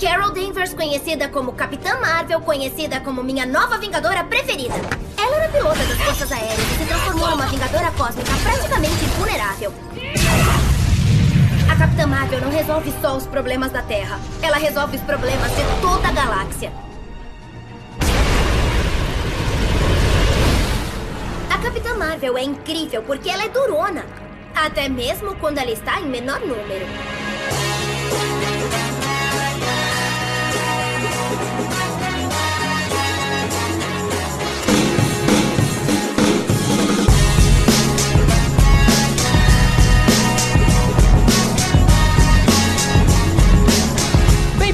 Carol Danvers, conhecida como Capitã Marvel, conhecida como minha nova Vingadora preferida. Ela era pilota das Forças Aéreas e se transformou numa Vingadora Cósmica praticamente invulnerável. A Capitã Marvel não resolve só os problemas da Terra. Ela resolve os problemas de toda a galáxia. A Capitã Marvel é incrível porque ela é durona. Até mesmo quando ela está em menor número.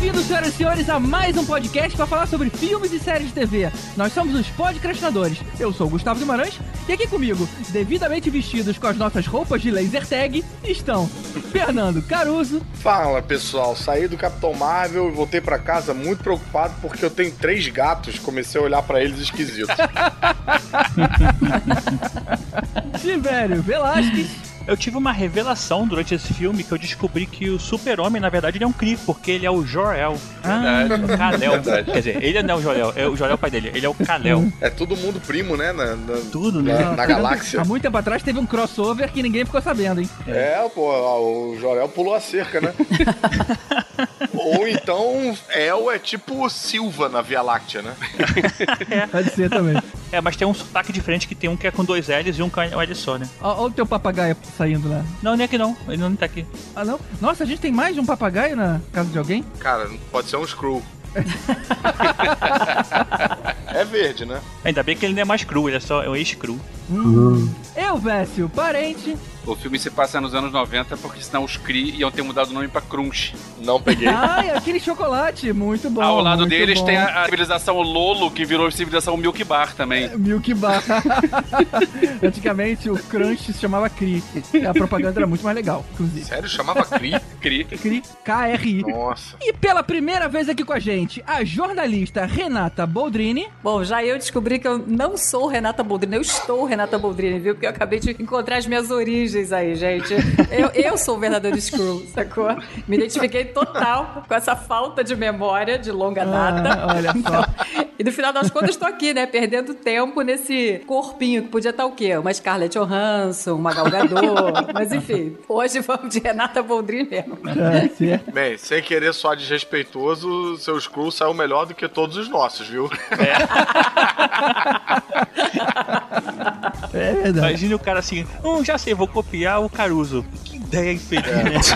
Bem-vindos, senhoras e senhores, a mais um podcast para falar sobre filmes e séries de TV. Nós somos os podcastinadores. Eu sou o Gustavo Guimarães e aqui comigo, devidamente vestidos com as nossas roupas de laser tag, estão Fernando Caruso. Fala pessoal, saí do Capitão Marvel e voltei pra casa muito preocupado porque eu tenho três gatos. Comecei a olhar pra eles esquisitos. Tiverio Velasquez. Eu tive uma revelação durante esse filme que eu descobri que o super-homem, na verdade, ele é um Kree, porque ele é o Jor-El. Verdade. O Kal-El. Verdade. Quer dizer, ele não é o Jor-El, é o Jor-El é o pai dele, ele é o Kal-El. É todo mundo primo, né? Na, na- Tudo, né? na, na galáxia. Há muito tempo atrás teve um crossover que ninguém ficou sabendo, hein? É, pô, ó, o Jorel pulou a cerca, né? Ou então, El é tipo Silva na Via Láctea, né? Pode ser também. É, mas tem um sotaque diferente que tem um que é com dois L's e um com um L só, né? Olha o teu papagaio saindo lá. Não, nem aqui não, ele não tá aqui. Ah, não? Nossa, a gente tem mais de um papagaio na casa de alguém? Cara, pode ser um Screw. é verde, né? Ainda bem que ele não é mais cru, ele é só é um ex-cru. Eu, Vécio, parente. O filme se passa nos anos 90 porque senão os Kree iam ter mudado o nome pra Crunch. Não peguei. Ai, aquele chocolate, muito bom. Ao lado deles bom. tem a, a civilização Lolo, que virou civilização Milk Bar também. Milk Bar. Antigamente o Crunch se chamava Cri. A propaganda era muito mais legal, inclusive. Sério, chamava Cree? Kree. Cri, K-R-I. Nossa. E pela primeira vez aqui com a gente, a jornalista Renata Boldrini. Bom, já eu descobri que eu não sou Renata Boldrini, eu estou Renata Boldrini, viu? Porque eu acabei de encontrar as minhas origens aí, gente. Eu, eu sou o verdadeiro Screw, sacou? Me identifiquei total com essa falta de memória de longa data. Ah, olha só. E no final das contas, estou aqui, né? Perdendo tempo nesse corpinho que podia estar o quê? Uma Scarlett Johansson, uma Gal Gadot. Mas enfim, hoje vamos de Renata Boldrini mesmo. É. Bem, sem querer só desrespeitoso, seu Screw saiu melhor do que todos os nossos, viu? É verdade. Imagine o cara assim, hum, já sei, vou copiar o Caruso. Que ideia infeliz.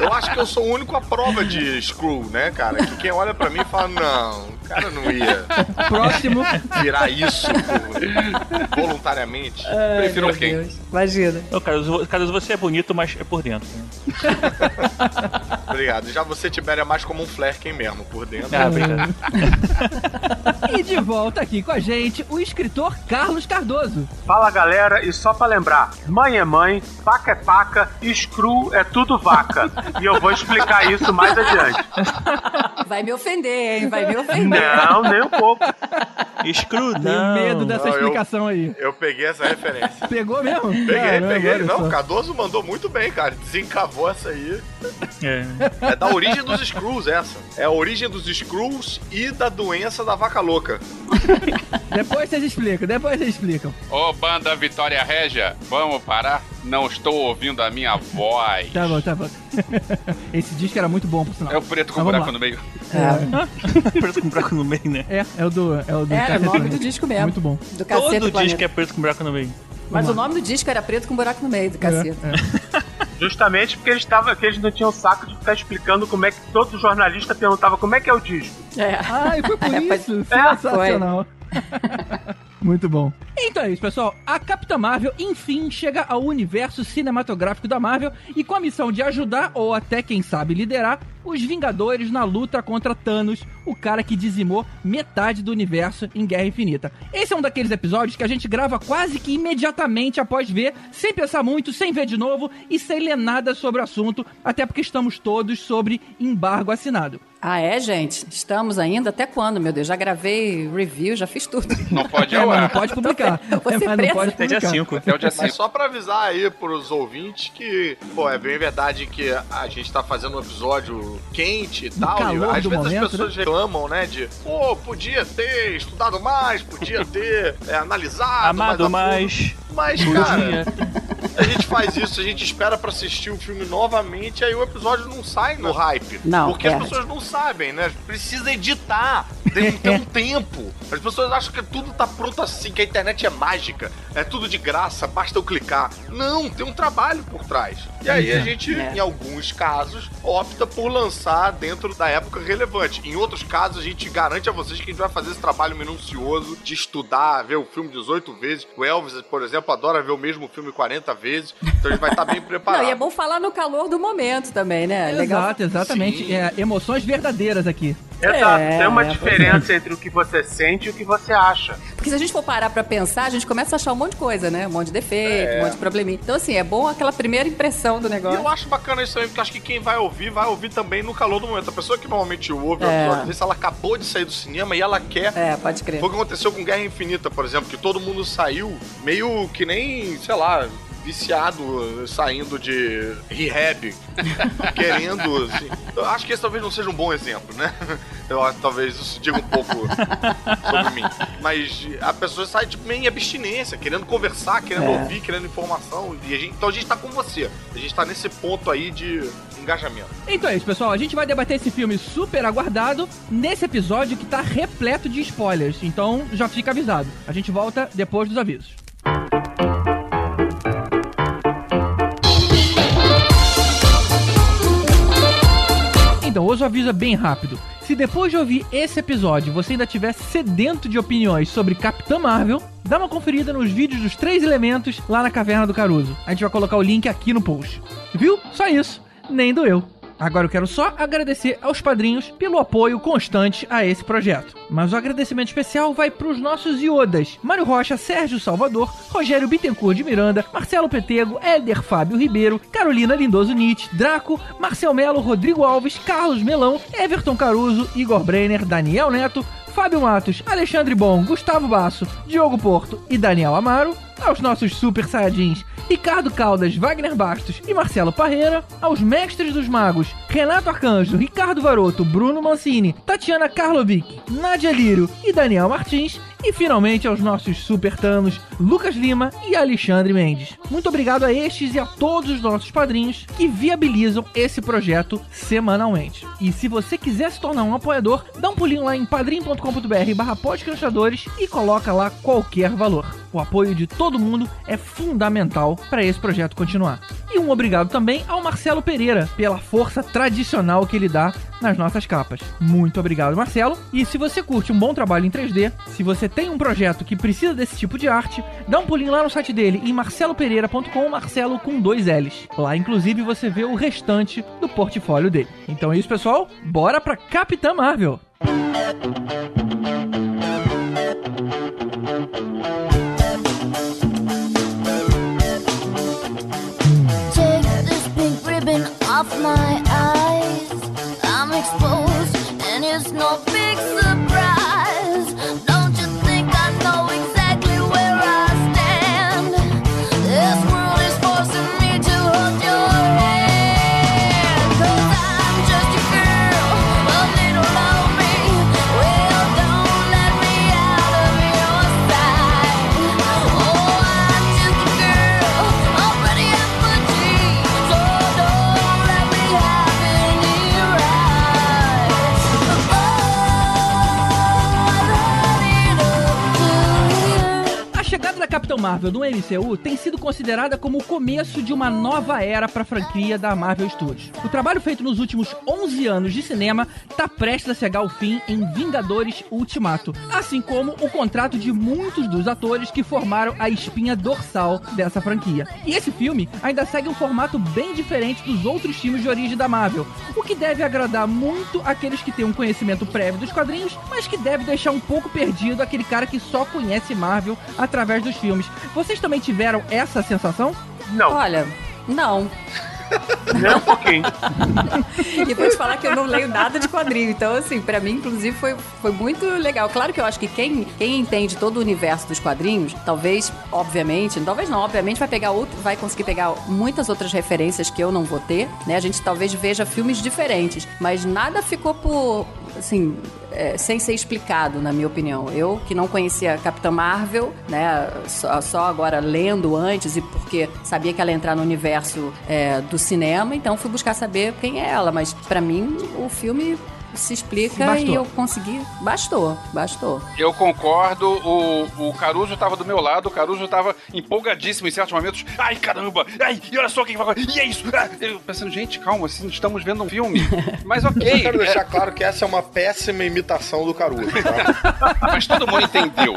Eu acho que eu sou o único à prova de Screw, né, cara? Que quem olha pra mim fala, não, cara não ia Próximo. virar isso pô, voluntariamente. Prefiro Meu quem? Deus, imagina. Ô, Caruso, Caruso, você é bonito, mas é por dentro. Obrigado. Já você, Tibério, é mais como um Flerken mesmo, por dentro. Ah, obrigado. E de volta aqui com a gente, o escritor Carlos Cardoso. Fala galera, e só pra lembrar: mãe é mãe, paca é paca, screw é tudo vaca. E eu vou explicar isso mais adiante. Vai me ofender, hein? Vai me ofender. Não, nem um pouco. Screw, Tenho medo dessa Não, eu- explicação aí. Eu peguei essa referência. Pegou mesmo? Peguei, Caramba, peguei. Não, só. o Cardoso mandou muito bem, cara. Desencavou essa aí. É. É da origem dos Screws, essa. É a origem dos Screws e da doença da vaca louca. Depois vocês explicam, depois vocês explicam. Ô, banda Vitória Régia, vamos parar? Não estou ouvindo a minha voz. Tá bom, tá bom. Esse disco era muito bom, por sinal. É o preto com vamos buraco lá. no meio. preto com buraco no meio, né? É, é o do. É o do É, é o nome do disco mesmo. Muito bom. Do Cacete Todo Planeta. disco é preto com buraco no meio. Mas o nome do disco era Preto com Buraco no Meio, do cacete. Justamente porque eles, tavam, que eles não tinham saco de ficar explicando como é que todo jornalista perguntava como é que é o disco. É. Ah, e foi por É, isso. foi- Sensacional. Muito bom. Então é isso, pessoal. A Capitã Marvel, enfim, chega ao universo cinematográfico da Marvel e com a missão de ajudar, ou até, quem sabe, liderar, os Vingadores na luta contra Thanos, o cara que dizimou metade do universo em Guerra Infinita. Esse é um daqueles episódios que a gente grava quase que imediatamente após ver, sem pensar muito, sem ver de novo e sem ler nada sobre o assunto, até porque estamos todos sobre embargo assinado. Ah, é, gente? Estamos ainda? Até quando, meu Deus? Já gravei review, já fiz tudo. Não pode É, ao não ar. pode publicar. Você É, mas não pode Até dia publicar. 5. Até o dia Mas 5. só pra avisar aí pros ouvintes que, pô, é bem verdade que a gente tá fazendo um episódio quente e tal. calor e às do vezes momento, as pessoas reclamam, né? De, pô, podia ter estudado mais, podia ter é, analisado. Amado mais. mais. Mas, cara, a gente faz isso, a gente espera pra assistir o filme novamente, aí o episódio não sai no hype. Não, Porque as perde. pessoas não sabem, né? Precisa editar, tem, tem um tempo. As pessoas acham que tudo tá pronto assim, que a internet é mágica, é tudo de graça, basta eu clicar. Não, tem um trabalho por trás. E aí a gente, É. em alguns casos, opta por lançar dentro da época relevante. Em outros casos, a gente garante a vocês que a gente vai fazer esse trabalho minucioso de estudar, ver o filme 18 vezes. O Elvis, por exemplo, adora ver o mesmo filme 40 vezes, então a gente vai estar bem preparado. Não, e é bom falar no calor do momento também, né? Legal. Exato, exatamente. Sim. É, emoções verdadeiras aqui. Exato, É, tem uma é, diferença entre o que você sente e o que você acha. Porque se a gente for parar pra pensar, a gente começa a achar um monte de coisa, né? Um monte de defeito, um monte de probleminha. Então, assim, é bom aquela primeira impressão do E negócio. eu acho bacana isso também, porque acho que quem vai ouvir, vai ouvir também no calor do momento. A pessoa que normalmente ouve o É. episódio desse, ela acabou de sair do cinema e ela quer. É, pode crer. Foi o que aconteceu com Guerra Infinita, por exemplo, que todo mundo saiu meio que nem, sei lá, viciado, saindo de rehab, querendo. Assim. Eu acho que esse talvez não seja um bom exemplo, né? Eu acho que talvez isso diga um pouco sobre mim. Mas a pessoa sai tipo, meio em abstinência, querendo conversar, querendo É. ouvir, querendo informação. E a gente, então a gente tá com você. A gente tá nesse ponto aí de engajamento. Então é isso, pessoal. A gente vai debater esse filme super aguardado nesse episódio que tá repleto de spoilers. Então já fica avisado. A gente volta depois dos avisos. Então, hoje o aviso é bem rápido. Se depois de ouvir esse episódio você ainda tiver sedento de opiniões sobre Capitã Marvel, dá uma conferida nos vídeos dos três elementos lá na Caverna do Caruso. A gente vai colocar o link aqui no post. Viu? Só isso. Nem doeu. Agora eu quero só agradecer aos padrinhos pelo apoio constante a esse projeto. Mas o agradecimento especial vai para os nossos iodas: Mário Rocha, Sérgio Salvador, Rogério Bittencourt de Miranda, Marcelo Petego, Éder Fábio Ribeiro, Carolina Lindoso Nietzsche, Draco, Marcel Melo, Rodrigo Alves, Carlos Melão, Everton Caruso, Igor Brenner, Daniel Neto, Fábio Matos, Alexandre Bom, Gustavo Basso, Diogo Porto e Daniel Amaro, aos nossos super saiyajins Ricardo Caldas, Wagner Bastos e Marcelo Parreira, aos mestres dos magos Renato Arcanjo, Ricardo Varoto, Bruno Mancini, Tatiana Karlovic, Nadia Lírio e Daniel Martins, e finalmente aos nossos super tanos Lucas Lima e Alexandre Mendes. Muito obrigado a estes e a todos os nossos padrinhos que viabilizam esse projeto semanalmente. E se você quiser se tornar um apoiador, dá um pulinho lá em padrim.com.br barra e coloca lá qualquer valor. O apoio de todo mundo é fundamental para esse projeto continuar. E um obrigado também ao Marcelo Pereira pela força tradicional que ele dá nas nossas capas. Muito obrigado, Marcelo. E se você curte um bom trabalho em 3D, se você tem um projeto que precisa desse tipo de arte, dá um pulinho lá no site dele em marcelopereira.com, Marcelo com dois L's. Lá, inclusive, você vê o restante do portfólio dele. Então é isso, pessoal. Bora pra Capitã Marvel! Take ribbon off my eyes. I'm exposed, and it's no big. Marvel no MCU tem sido considerada como o começo de uma nova era para a franquia da Marvel Studios. O trabalho feito nos últimos 11 anos de cinema está prestes a chegar ao fim em Vingadores Ultimato, assim como o contrato de muitos dos atores que formaram a espinha dorsal dessa franquia. E esse filme ainda segue um formato bem diferente dos outros filmes de origem da Marvel, o que deve agradar muito aqueles que têm um conhecimento prévio dos quadrinhos, mas que deve deixar um pouco perdido aquele cara que só conhece Marvel através dos filmes. Vocês também tiveram essa sensação? Não. Olha, não. Nem um pouquinho. e vou te falar que eu não leio nada de quadrinho. Então, assim, pra mim, inclusive, foi, foi muito legal. Claro que eu acho que quem, quem entende todo o universo dos quadrinhos, talvez, obviamente, talvez não, obviamente, vai pegar outro, vai conseguir pegar muitas outras referências que eu não vou ter, né? A gente talvez veja filmes diferentes, mas nada ficou por, assim, é, sem ser explicado, na minha opinião. Eu, que não conhecia a Capitã Marvel, né, só, só agora lendo antes e porque sabia que ela ia entrar no universo é, do cinema, então fui buscar saber quem é ela. Mas pra mim, o filme se explica Bastou. e eu consegui. Bastou, bastou. Eu concordo, o, o Caruso tava do meu lado, o Caruso tava empolgadíssimo em certos momentos. Ai, caramba! Ai, e olha só quem vai agora! E é isso! Ah, eu pensando, gente, calma, assim, estamos vendo um filme. Mas Eu ok. quero é, deixar claro que essa é uma péssima imitação do Caruso, tá? mas todo mundo entendeu.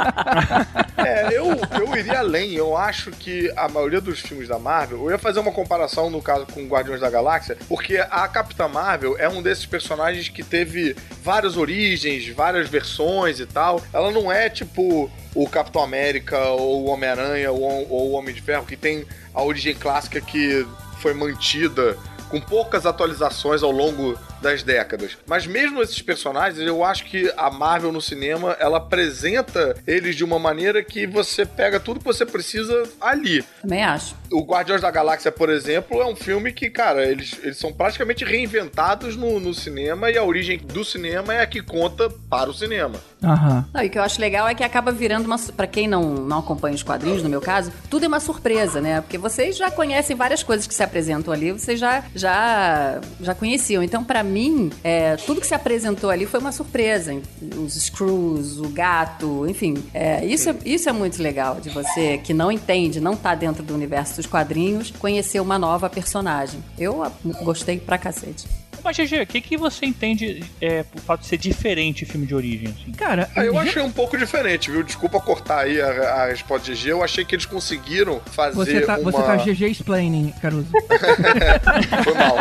É, eu, eu iria além. Eu acho que a maioria dos filmes da Marvel, eu ia fazer uma comparação, no caso, com Guardiões da Galáxia, porque a Capitã Marvel é um desses personagens que teve várias origens, várias versões e tal. Ela não é tipo o Capitão América ou o Homem-Aranha ou, ou o Homem de Ferro, que tem a origem clássica que foi mantida com poucas atualizações ao longo das décadas. Mas mesmo esses personagens, eu acho que a Marvel no cinema, ela apresenta eles de uma maneira que você pega tudo que você precisa ali. Também acho. O Guardiões da Galáxia, por exemplo, é um filme que, cara, eles, eles são praticamente reinventados no, no cinema e a origem do cinema é a que conta para o cinema. Aham. Não, e o que eu acho legal é que acaba virando uma. Pra quem não, não acompanha os quadrinhos, no meu caso, tudo é uma surpresa, né? Porque vocês já conhecem várias coisas que se apresentam ali, vocês já, já, já conheciam. Então, pra mim, é, tudo que se apresentou ali foi uma surpresa. Os Screws, o gato, enfim. é, isso, é, isso é muito legal de você que não entende, não tá dentro do universo dos quadrinhos, conhecer uma nova personagem. Eu gostei pra cacete. Mas, GG, o que, que você entende é, por fato de ser diferente filme de origem? Assim? Cara, Ah, eu já- achei um pouco diferente, viu? Desculpa cortar aí a, a resposta de G. Eu achei que eles conseguiram fazer você tá, uma... você tá GG explaining, Caruso. Foi mal.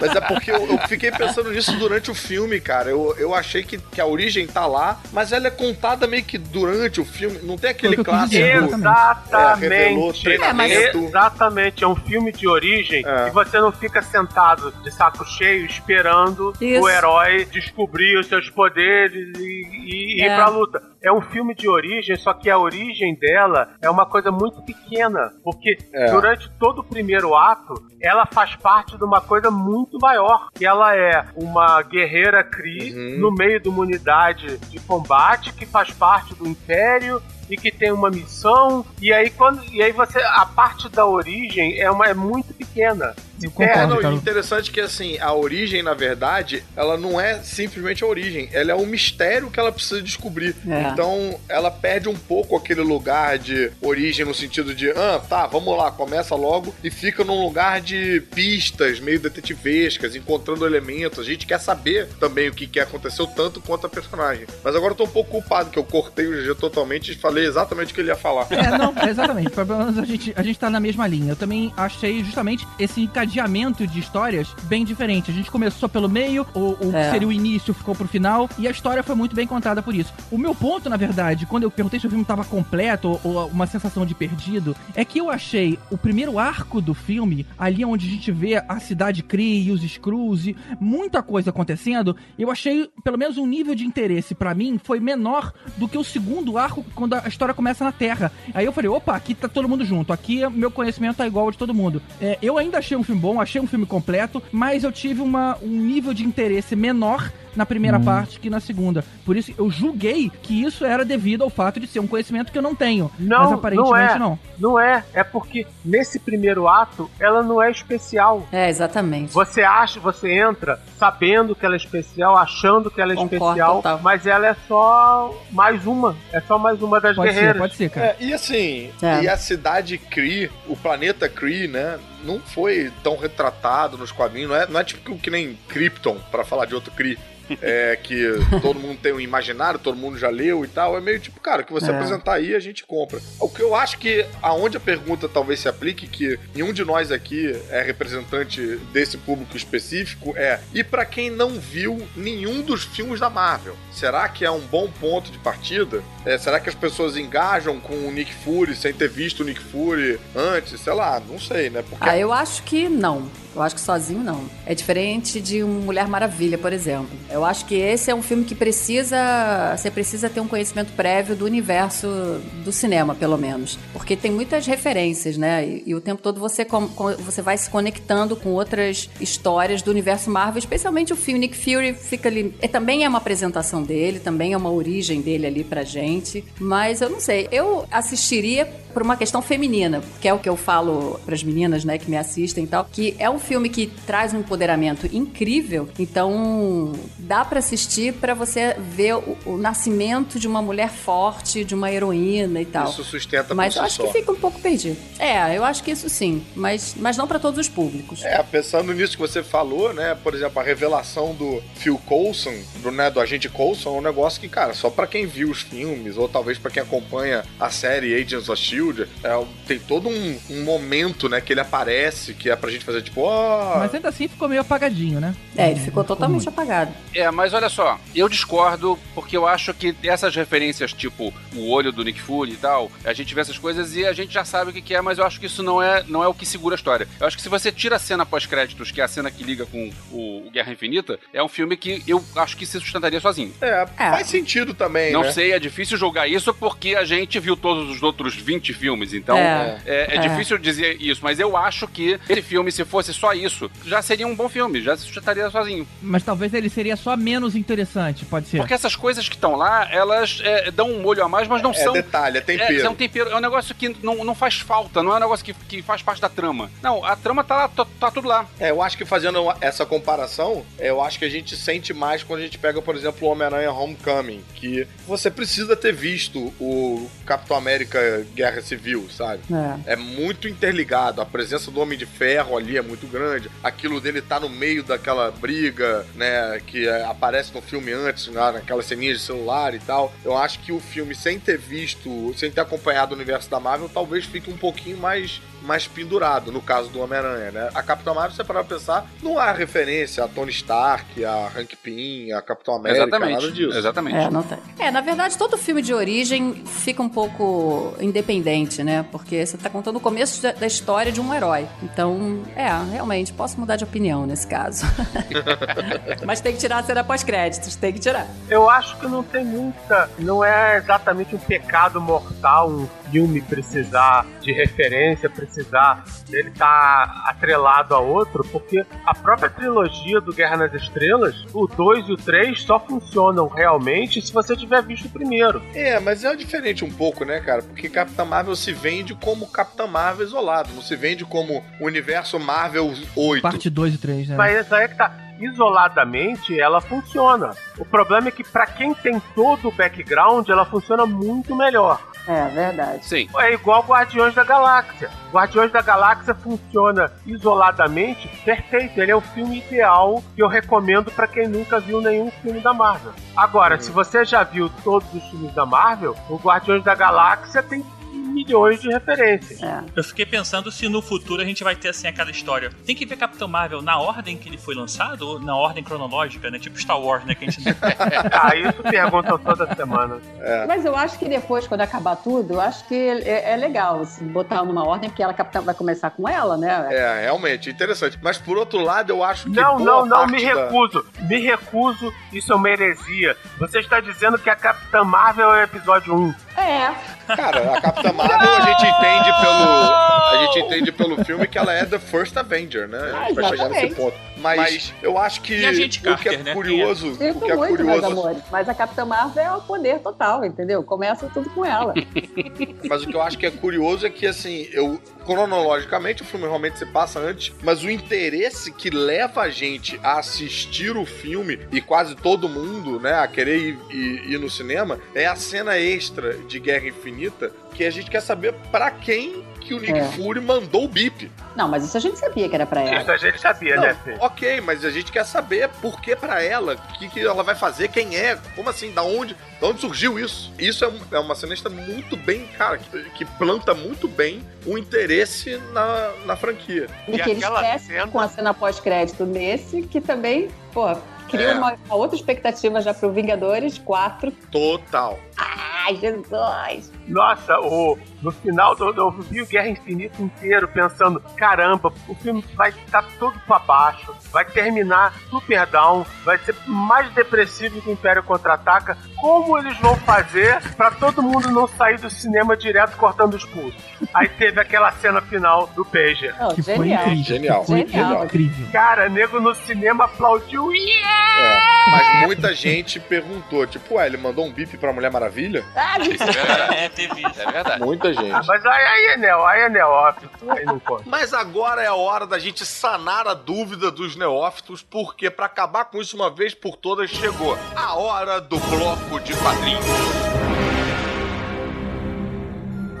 Mas é porque eu, eu fiquei pensando nisso durante o filme, cara. Eu, eu achei que, que a origem tá lá, mas ela é contada meio que durante o filme. Não tem aquele o clássico. dizer, É, revelou Exatamente. treinamento. Exatamente, é um filme de origem É. e você não fica sentado de saco cheio esperando Isso. o herói descobrir os seus poderes e, e- e É. ir pra luta. É um filme de origem, só que a origem dela é uma coisa muito pequena, porque É. durante todo o primeiro ato, ela faz parte de uma coisa muito maior, que ela é uma guerreira Kree Uhum. no meio de uma unidade de combate que faz parte do Império e que tem uma missão e aí quando e aí você a parte da origem é uma é muito pequena Eu É, concordo, não, e Caruso. interessante que assim, a origem, na verdade, ela não é simplesmente a origem, ela é um mistério que ela precisa descobrir. É. Então, ela perde um pouco aquele lugar de origem no sentido de, ah, tá, vamos lá, começa logo e fica num lugar de pistas, meio detetivescas, encontrando elementos. A gente quer saber também o que, que aconteceu, tanto quanto a personagem. Mas agora eu tô um pouco culpado, que eu cortei o GG totalmente e falei exatamente o que ele ia falar. É, não, exatamente. Pelo menos a gente, a gente tá na mesma linha. Eu também achei justamente esse encadeamento de histórias bem diferente. A gente começou pelo meio, o, o É. que seria o início ficou pro final, e a história foi muito bem contada por isso. O meu ponto, na verdade, quando eu perguntei se o filme tava completo ou, uma sensação de perdido, é que eu achei o primeiro arco do filme, ali onde a gente vê a cidade Kree e os e muita coisa acontecendo, eu achei, pelo menos, um nível de interesse pra mim foi menor do que o segundo arco, quando a história começa na Terra. Aí eu falei, opa, aqui tá todo mundo junto, aqui meu conhecimento tá igual ao de todo mundo. É, eu ainda achei um filme bom, achei um filme completo, mas eu tive uma, um nível de interesse menor na primeira parte que na segunda. Por isso eu julguei que isso era devido ao fato de ser um conhecimento que eu não tenho. Não, mas aparentemente não é. Não é, é porque nesse primeiro ato ela não é especial. É, exatamente. Você acha, você entra sabendo que ela é especial, achando que ela é Concordo, especial, total. mas ela é só mais uma, é só mais uma das Pode ser, guerreiras. pode ser, cara. É, e assim, É. e a cidade Kree, o planeta Kree, né? Não foi tão retratado nos quadrinhos, não é, não é tipo que nem Krypton, pra falar de outro Kree. É, que todo mundo tem um imaginário, todo mundo já leu e tal. É meio tipo, cara, o que você É. apresentar aí, a gente compra. O que eu acho que aonde a pergunta talvez se aplique, que nenhum de nós aqui é representante desse público específico, é: e pra quem não viu nenhum dos filmes da Marvel, será que é um bom ponto de partida? É, será que as pessoas engajam com o Nick Fury sem ter visto o Nick Fury antes? Sei lá, não sei, né? Porque Ah, eu acho que não. Eu acho que sozinho não. É diferente de um Mulher Maravilha, por exemplo. Eu acho que esse é um filme que precisa. Você precisa ter um conhecimento prévio do universo do cinema, pelo menos. Porque tem muitas referências, né? E, e o tempo todo você, com- com- você vai se conectando com outras histórias do universo Marvel, especialmente o filme Nick Fury fica ali. É, também é uma apresentação dele, também é uma origem dele ali pra gente. Mas eu não sei. Eu assistiria por uma questão feminina, que é o que eu falo pras meninas, né, que me assistem e tal, que é um filme que traz um empoderamento incrível, então dá pra assistir pra você ver o, o nascimento de uma mulher forte, de uma heroína e tal. isso sustenta Mas eu acho só. que fica um pouco perdido. É, eu acho que isso sim, mas, mas não pra todos os públicos. É, pensando nisso que você falou, né? Por exemplo, a revelação do Phil Coulson, do, né, do agente Coulson, é um negócio que, cara, só pra quem viu os filmes, ou talvez pra quem acompanha a série Agents of Shield, é, tem todo um, um momento, né, que ele aparece, que é pra gente fazer tipo, Mas ainda assim ficou meio apagadinho, né? É, ele ficou totalmente muito. apagado. É, mas olha só, eu discordo porque eu acho que essas referências, tipo o olho do Nick Fury e tal, a gente vê essas coisas e a gente já sabe o que que é, mas eu acho que isso não é, não é o que segura a história. Eu acho que se você tira a cena pós-créditos, que é a cena que liga com o, o Guerra Infinita, é um filme que eu acho que se sustentaria sozinho. É, É. faz sentido também, Não né? sei, é difícil julgar isso porque a gente viu todos os outros 20 filmes, então É. é, é É. difícil dizer isso, mas eu acho que esse filme, se fosse só isso, já seria um bom filme, já se sustentaria sozinho. Mas talvez ele seria só menos interessante, pode ser. Porque essas coisas que estão lá, elas é, dão um molho a mais, mas não É são. detalhe, é É, tempero. é um tempero, é um negócio que não, não faz falta, não é um negócio que, que faz parte da trama. Não, a trama tá lá, tá, tá tudo lá. É, eu acho que fazendo essa comparação, é, eu acho que a gente sente mais quando a gente pega, por exemplo, o Homem-Aranha Homecoming, que você precisa ter visto o Capitão América Guerra Civil, sabe? É. É muito interligado. A presença do Homem de Ferro ali é muito grande. Aquilo dele tá no meio daquela briga, né? Que é, aparece no filme antes, naquelas ceninhas de celular e tal. Eu acho que o filme, sem ter visto, sem ter acompanhado o universo da Marvel, talvez fique um pouquinho mais, mais pendurado, no caso do Homem-Aranha, né? A Capitã Marvel, você parar pra pensar, não há referência a Tony Stark, a Hank Pym, a Capitão América, Exatamente. nada disso. Exatamente. É, não tem. É, na verdade, todo filme de origem fica um pouco independente, né? Porque você tá contando o começo da, da história de um herói. Então, é, realmente, posso mudar de opinião nesse caso. Mas tem que tirar a cena pós-créditos, tem que tirar. Eu acho que não tem muita. Não é exatamente um pecado mortal um filme precisar de referência, precisar dele estar atrelado a outro, porque a própria trilogia do Guerra nas Estrelas, o 2 e o 3 só funcionam realmente se você tiver visto o primeiro. É, mas é diferente um pouco, né, cara? Porque Capitã Marvel se vende como Capitã Marvel isolado, não se vende como Universo Marvel 8. Parte 2 e 3, né? Mas aí é que tá. Isoladamente, ela funciona. O problema é que, pra quem tem todo o background, ela funciona muito melhor. É, verdade. Sim. É igual Guardiões da Galáxia. Guardiões da Galáxia funciona isoladamente perfeito. Ele é o filme ideal que eu recomendo pra quem nunca viu nenhum filme da Marvel. Agora, se você já viu todos os filmes da Marvel, o Guardiões da Galáxia tem milhões de referências. É. Eu fiquei pensando se no futuro a gente vai ter assim aquela história. Tem que ver Capitão Marvel na ordem que ele foi lançado ou na ordem cronológica, né? Tipo Star Wars, né? Que a gente Ah, isso perguntam toda semana. Mas eu acho que depois, quando acabar tudo, eu acho que é, é legal assim, botar numa ordem, porque ela capitã vai começar com ela, né? É, realmente, interessante. Mas por outro lado, eu acho que. Não, boa não, não, parte me da- recuso. Me recuso, isso é uma heresia. Você está dizendo que a Capitã Marvel é o episódio 1. É. Cara, a Capitã Marvel a gente entende pelo. A gente entende pelo filme que ela é The First Avenger, né? A gente vai chegar nesse ponto. Mas, eu acho que gente o que Carter, é né? curioso. O Sinto que é muito, meus curioso. amores. Mas a Capitã Marvel é o poder total, entendeu? Começa tudo com ela. Mas o que eu acho que é curioso é que, assim, eu. Cronologicamente, o filme realmente se passa antes, mas o interesse que leva a gente a assistir o filme, e quase todo mundo, né, a querer ir, ir- ir no cinema, é a cena extra de Guerra Infinita, que a gente quer saber pra quem que o Nick É. Fury mandou o bip. Não, mas isso a gente sabia que era pra ela. Isso a gente sabia, Não, né, ok, mas a gente quer saber por que pra ela, o que, que ela vai fazer, quem é, como assim, da onde, da onde surgiu isso. Isso é, um- é uma cenista muito bem, cara, que, que planta muito bem o interesse na, na franquia. E que eles aquela crescem cena- com a cena pós-crédito nesse, que também, pô, cria É. uma, uma outra expectativa já pro Vingadores 4. Total. Ai, Jesus! Nossa, o, no final do, eu vi o Guerra Infinita inteiro pensando, caramba, o filme vai estar todo pra baixo, vai terminar super down, vai ser mais depressivo que o Império Contra-Ataca. Como eles vão fazer pra todo mundo não sair do cinema direto cortando os pulsos? Aí teve aquela cena final do Pager. Não, Que foi genial. incrível. Genial. Foi Genial. incrível. Cara, nego no cinema aplaudiu. Yeah! É, mas muita gente perguntou, tipo, ué, ele mandou um bip pra Mulher Maravilha? Ah, Isso é verdade. É, teve isso. É verdade. Muita gente. Ah, mas aí, aí é neo, aí é neófito, aí não conta. Mas agora é a hora da gente sanar a dúvida dos neófitos, porque pra acabar com isso uma vez por todas chegou a hora do bloco de quadrinhos.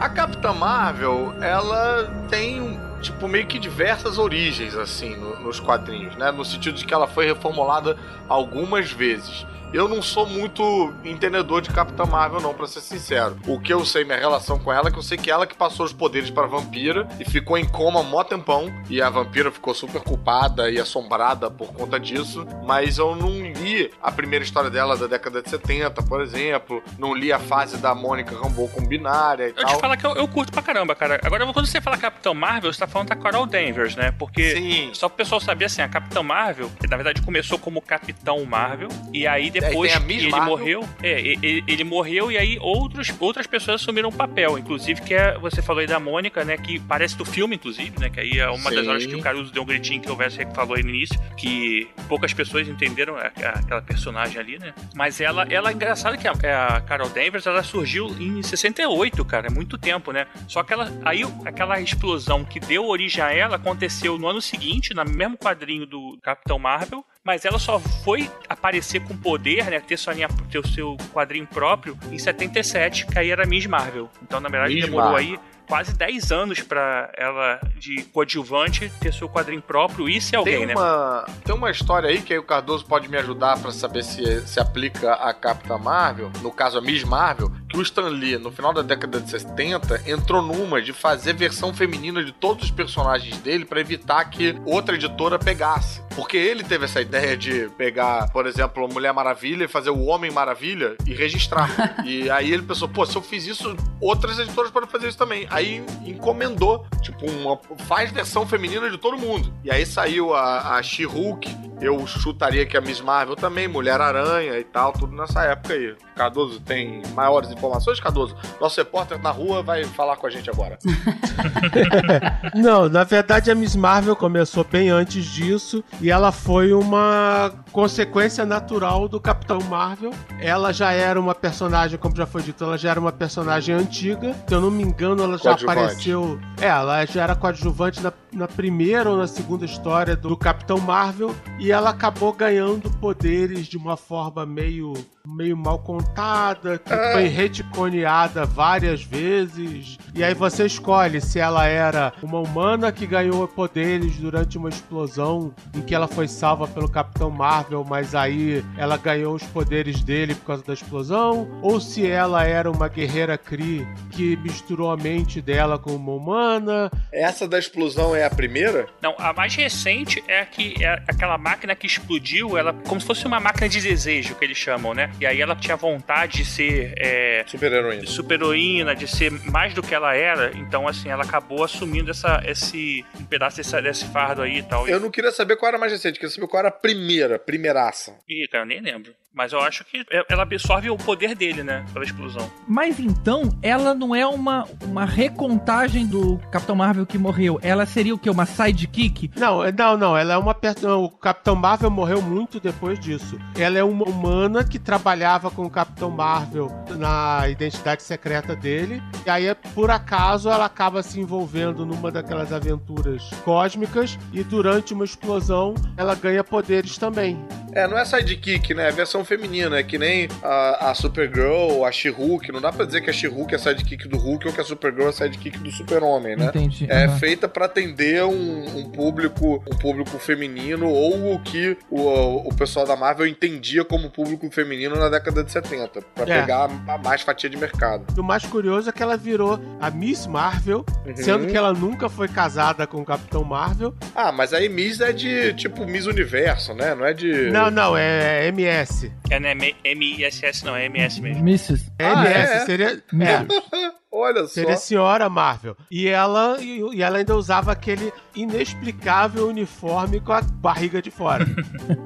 A Capitã Marvel, ela tem tipo meio que diversas origens assim no- nos quadrinhos, né? No sentido de que ela foi reformulada algumas vezes. Eu não sou muito entendedor de Capitã Marvel, não, pra ser sincero. O que eu sei, minha relação com ela, é que eu sei que ela que passou os poderes pra vampira e ficou em coma mó tempão. E a vampira ficou super culpada e assombrada por conta disso. Mas eu não li a primeira história dela da década de 70, por exemplo. Não li a fase da Mônica Rambeau com binária e Eu te tal. falar que eu, eu curto pra caramba, cara. Agora, quando você fala Capitão Marvel, você tá falando da Carol Danvers, né? Porque, Sim. só pro pessoal saber, assim, a Capitã Marvel, que na verdade começou como Capitão Marvel, e aí depois que Miss ele Marvel. morreu, é, e- e- ele, morreu e aí outros, outras pessoas assumiram o papel, inclusive que é, você falou aí da Mônica, né, que parece do filme, inclusive, né, que aí é uma das Sim. horas que o Caruso deu um gritinho que o Wesley falou aí no início, que poucas pessoas entenderam aquela personagem ali, né, mas ela, ela é engraçada que a, a Carol Danvers, ela surgiu em 68, cara, é muito tempo, né, só que ela, aí aquela explosão que deu origem a ela aconteceu no ano seguinte, no mesmo quadrinho do Capitão Marvel, mas ela só foi aparecer com poder, né? Ter, sua linha, ter o seu quadrinho próprio em 77, que aí era Miss Marvel. Então, na verdade, Miss demorou Marvel. aí quase 10 anos pra ela, de coadjuvante, ter seu quadrinho próprio e ser alguém, Tem né? uma, tem uma história aí que aí o Cardoso pode me ajudar pra saber se se aplica a Capitã Marvel, no caso a Miss Marvel, que o Stan Lee, no final da década de 70, entrou numa de fazer versão feminina de todos os personagens dele pra evitar que outra editora pegasse. Porque ele teve essa ideia de pegar, por exemplo, a Mulher Maravilha e fazer o Homem Maravilha e registrar. e aí ele pensou, pô, se eu fiz isso, outras editoras podem fazer isso também. Aí encomendou, tipo, uma, faz versão feminina de todo mundo. E aí saiu a, a She-Hulk, eu chutaria que a Miss Marvel também, Mulher-Aranha e tal, tudo nessa época aí. Cardoso tem maiores informações, Cardoso? Nosso repórter na rua vai falar com a gente agora. Não, na verdade a Miss Marvel começou bem antes disso e ela foi uma consequência natural do Capitão Marvel. Ela já era uma personagem, como já foi dito, ela já era uma personagem antiga. Se eu não me engano, ela já apareceu. É, ela já era coadjuvante na, na primeira ou na segunda história do Capitão Marvel e ela acabou ganhando poderes de uma forma meio meio mal contada, que Ah. foi reticoneada várias vezes. E aí você escolhe se ela era uma humana que ganhou poderes durante uma explosão em que ela foi salva pelo Capitão Marvel, mas aí ela ganhou os poderes dele por causa da explosão, ou se ela era uma guerreira Kree que misturou a mente dela com uma humana. Essa da explosão é a primeira? Não, a mais recente é a que é aquela máquina que explodiu, ela como se fosse uma máquina de desejo que eles chamam, né? E aí ela tinha vontade de ser é, Super-heroína. super-heroína, de ser mais do que ela era. Então, assim, ela acabou assumindo essa, esse um pedaço desse, desse fardo aí e tal. Eu não queria saber qual era a mais recente, queria saber qual era a primeira, primeiraça. Ih, cara, eu nem lembro. Mas eu acho que ela absorve o poder dele, né? Pela explosão. Mas então, ela não é uma, uma recontagem do Capitão Marvel que morreu. Ela seria o quê? Uma sidekick? Não, é- não, não, ela é uma O Capitão Marvel morreu muito depois disso. Ela é uma humana que trabalhava com o Capitão Marvel na identidade secreta dele. E aí, por acaso, ela acaba se envolvendo numa daquelas aventuras cósmicas. E durante uma explosão, ela ganha poderes também. É, não é sidekick, né? É versão feminina. É que nem a, a Supergirl, a She-Hulk. Não dá pra dizer que a She-Hulk é sidekick do Hulk ou que a Supergirl é sidekick do Super-Homem, né? Entendi. É Aham. feita pra atender um, um público um público feminino ou o que o, o pessoal da Marvel entendia como público feminino na década de 70. Pra É. pegar a mais fatia de mercado. E o mais curioso é que ela virou a Miss Marvel, Uhum. sendo que ela nunca foi casada com o Capitão Marvel. Ah, mas aí Miss é de tipo Miss Universo, né? Não é de. Não, não, é MS. É, não é M-I-S-S, não, é MS mesmo. Mrs. Ah, MS é? seria. É, Mrs. Olha só. seria Senhora Marvel. E ela, e, e ela ainda usava aquele inexplicável uniforme com a barriga de fora.